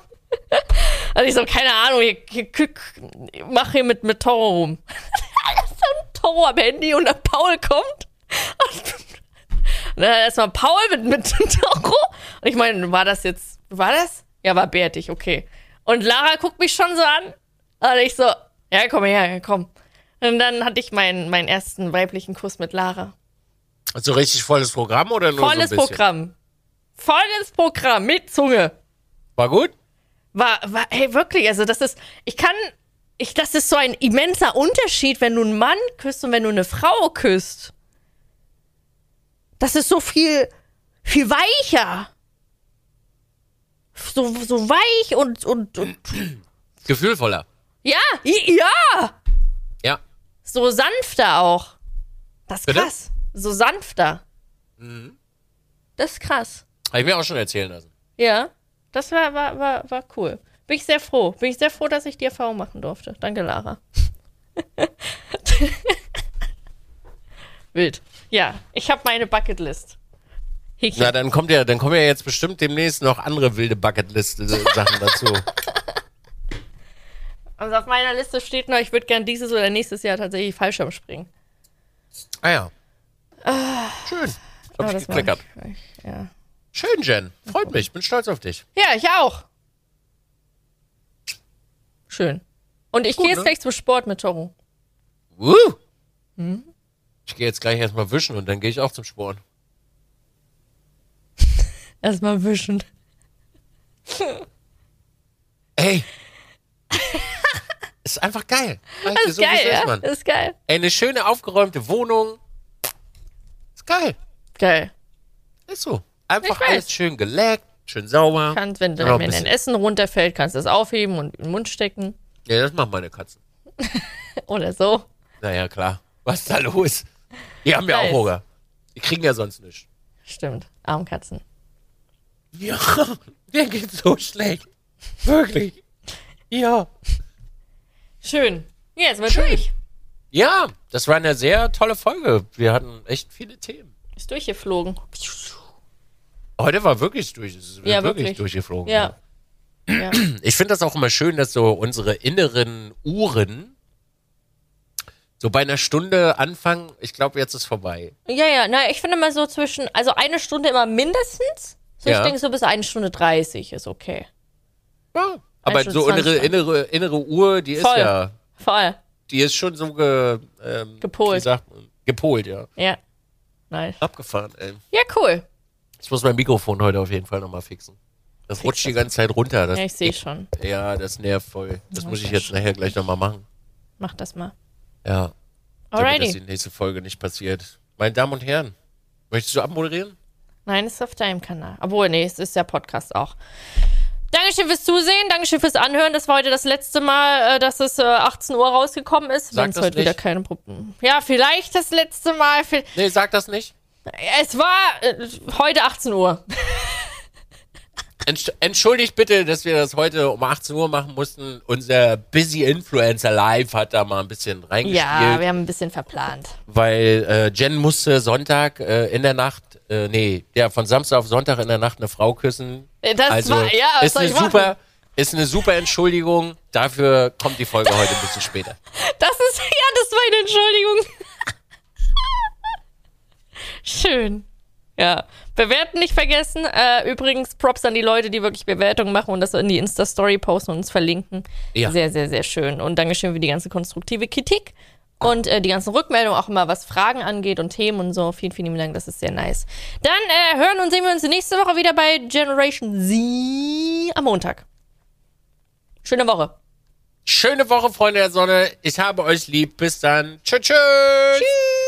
B: Und ich so, keine Ahnung, ich, ich, ich mach hier mit, mit Toro rum. So ein Toro am Handy und dann Paul kommt. Und dann erstmal Paul mit, mit Toro. Und ich meine, war das jetzt, war das? Ja, war bärtig, okay. Und Lara guckt mich schon so an. Und ich so, ja, komm her, komm. Und dann hatte ich meinen, meinen ersten weiblichen Kuss mit Lara.
A: Also richtig volles Programm oder nur
B: Volles
A: so?
B: Programm. Volles Programm mit Zunge.
A: War gut?
B: War, war, hey, wirklich, also das ist, ich kann, ich, das ist so ein immenser Unterschied, wenn du einen Mann küsst und wenn du eine Frau küsst. Das ist so viel, viel weicher. So, so weich und, und, und
A: Gefühlvoller.
B: ja, Ja. So sanfter auch. Das ist
A: Bitte?
B: krass. So sanfter. Das ist krass.
A: Habe ich mir auch schon erzählen lassen.
B: Ja, das war, war, war, war cool. Bin ich sehr froh. Bin ich sehr froh, dass ich die Erfahrung machen durfte. Danke, Lara. Wild. Ja, ich habe meine Bucketlist. Häkchen.
A: Na, dann kommt ja, dann kommen ja jetzt bestimmt demnächst noch andere wilde Bucketlist-Sachen dazu.
B: Also auf meiner Liste steht noch, ich würde gern dieses oder nächstes Jahr tatsächlich Fallschirm springen.
A: Ah ja. Schön. Hab
B: Aber
A: ich
B: ich. Ja.
A: Schön, Jen. Freut mich. Bin stolz auf dich.
B: ja, ich auch. Schön. Und ich gehe jetzt
A: ne?
B: gleich zum Sport mit Toro.
A: Woo!
B: Hm?
A: Ich gehe jetzt gleich erstmal wischen und dann gehe ich auch zum Sport.
B: Erstmal wischen.
A: Ey. Ist einfach geil. Du,
B: ist
A: so
B: geil, ja?
A: ist,
B: ist geil.
A: Ey, eine schöne aufgeräumte Wohnung. Ist geil.
B: Geil.
A: Ist so. Einfach alles schön geleckt, schön sauber.
B: Kannst, wenn,
A: Ja, ein
B: dein. Essen runterfällt, kannst du es aufheben und in den Mund stecken.
A: Ja, das machen meine Katzen.
B: Oder so.
A: Naja, klar. Was ist da los? Die haben ja auch. Hunger. Die kriegen ja sonst nichts.
B: Stimmt. Armkatzen.
A: Ja, mir geht's so schlecht. Wirklich. Ja.
B: Schön. Ja, jetzt mal durch.
A: Ja, das war eine sehr tolle Folge. Wir hatten echt viele Themen.
B: Ist durchgeflogen.
A: Heute war wirklich durch. Es ist
B: Ja,
A: wirklich,
B: wirklich.
A: durchgeflogen.
B: Ja. Ja.
A: Ich finde das auch immer schön, dass so unsere inneren Uhren so bei einer Stunde anfangen. Ich glaube, jetzt ist vorbei.
B: Ja, ja, na, ich finde mal so zwischen, also eine Stunde immer mindestens. So,
A: Ja.
B: ich denke so bis eine Stunde 30 ist okay.
A: Ja. Aber so innere,
B: 20.
A: innere, innere Uhr, die ist
B: Voll.
A: ja,
B: Voll.
A: die ist schon so ge, ähm,
B: Gepolt.
A: Wie sagt? Gepolt, ja.
B: Ja. Nice.
A: Abgefahren, ey.
B: Ja, cool.
A: Ich muss mein Mikrofon heute auf jeden Fall nochmal fixen. Das rutscht die ganze Zeit runter. Das,
B: Ja, ich sehe schon.
A: Ja, das nervt voll. Das muss ich jetzt nachher gleich nochmal machen.
B: Mach das mal.
A: Ja. Damit das
B: Alrighty.
A: die nächste Folge nicht passiert. Meine Damen und Herren, möchtest du abmoderieren?
B: Nein, es ist auf deinem Kanal. Obwohl, nee, es ist ja Podcast auch. Dankeschön fürs Zusehen, Dankeschön fürs Anhören. Das war heute das letzte Mal, äh, dass es äh, 18 Uhr rausgekommen ist. Wenn es heute wieder
A: nicht.
B: keine Probleme. Ja, vielleicht das letzte Mal.
A: Nee, sag das nicht.
B: Es war äh, heute 18 Uhr.
A: Entsch- Entschuldigt bitte, dass wir das heute um 18 Uhr machen mussten. Unser Busy Influencer Live hat da mal ein bisschen reingespielt,
B: Ja, wir haben ein bisschen verplant.
A: weil äh, Jen musste Sonntag äh, in der Nacht, äh, nee, ja, von Samstag auf Sonntag in der Nacht eine Frau küssen.
B: Äh, das
A: also
B: war- ja, was
A: ist eine
B: ich machen?
A: super, ist eine super Entschuldigung. Dafür kommt die Folge heute ein bisschen später.
B: Das ist, ja, das war eine Entschuldigung. Schön. Ja. Bewerten nicht vergessen. Äh, übrigens, Props an die Leute, die wirklich Bewertungen machen und das in die Insta-Story posten und uns verlinken.
A: Ja.
B: Sehr, sehr, sehr schön. Und Dankeschön für die ganze konstruktive Kritik und äh, die ganzen Rückmeldungen, auch immer was Fragen angeht und Themen und so. Vielen, vielen lieben Dank, das ist sehr nice. Dann äh, hören und sehen wir uns nächste Woche wieder bei Generation Z am Montag. Schöne Woche.
A: Schöne Woche, Freunde der Sonne. Ich habe euch lieb. Bis dann. Tschüss. tschüss.
B: Tschüss.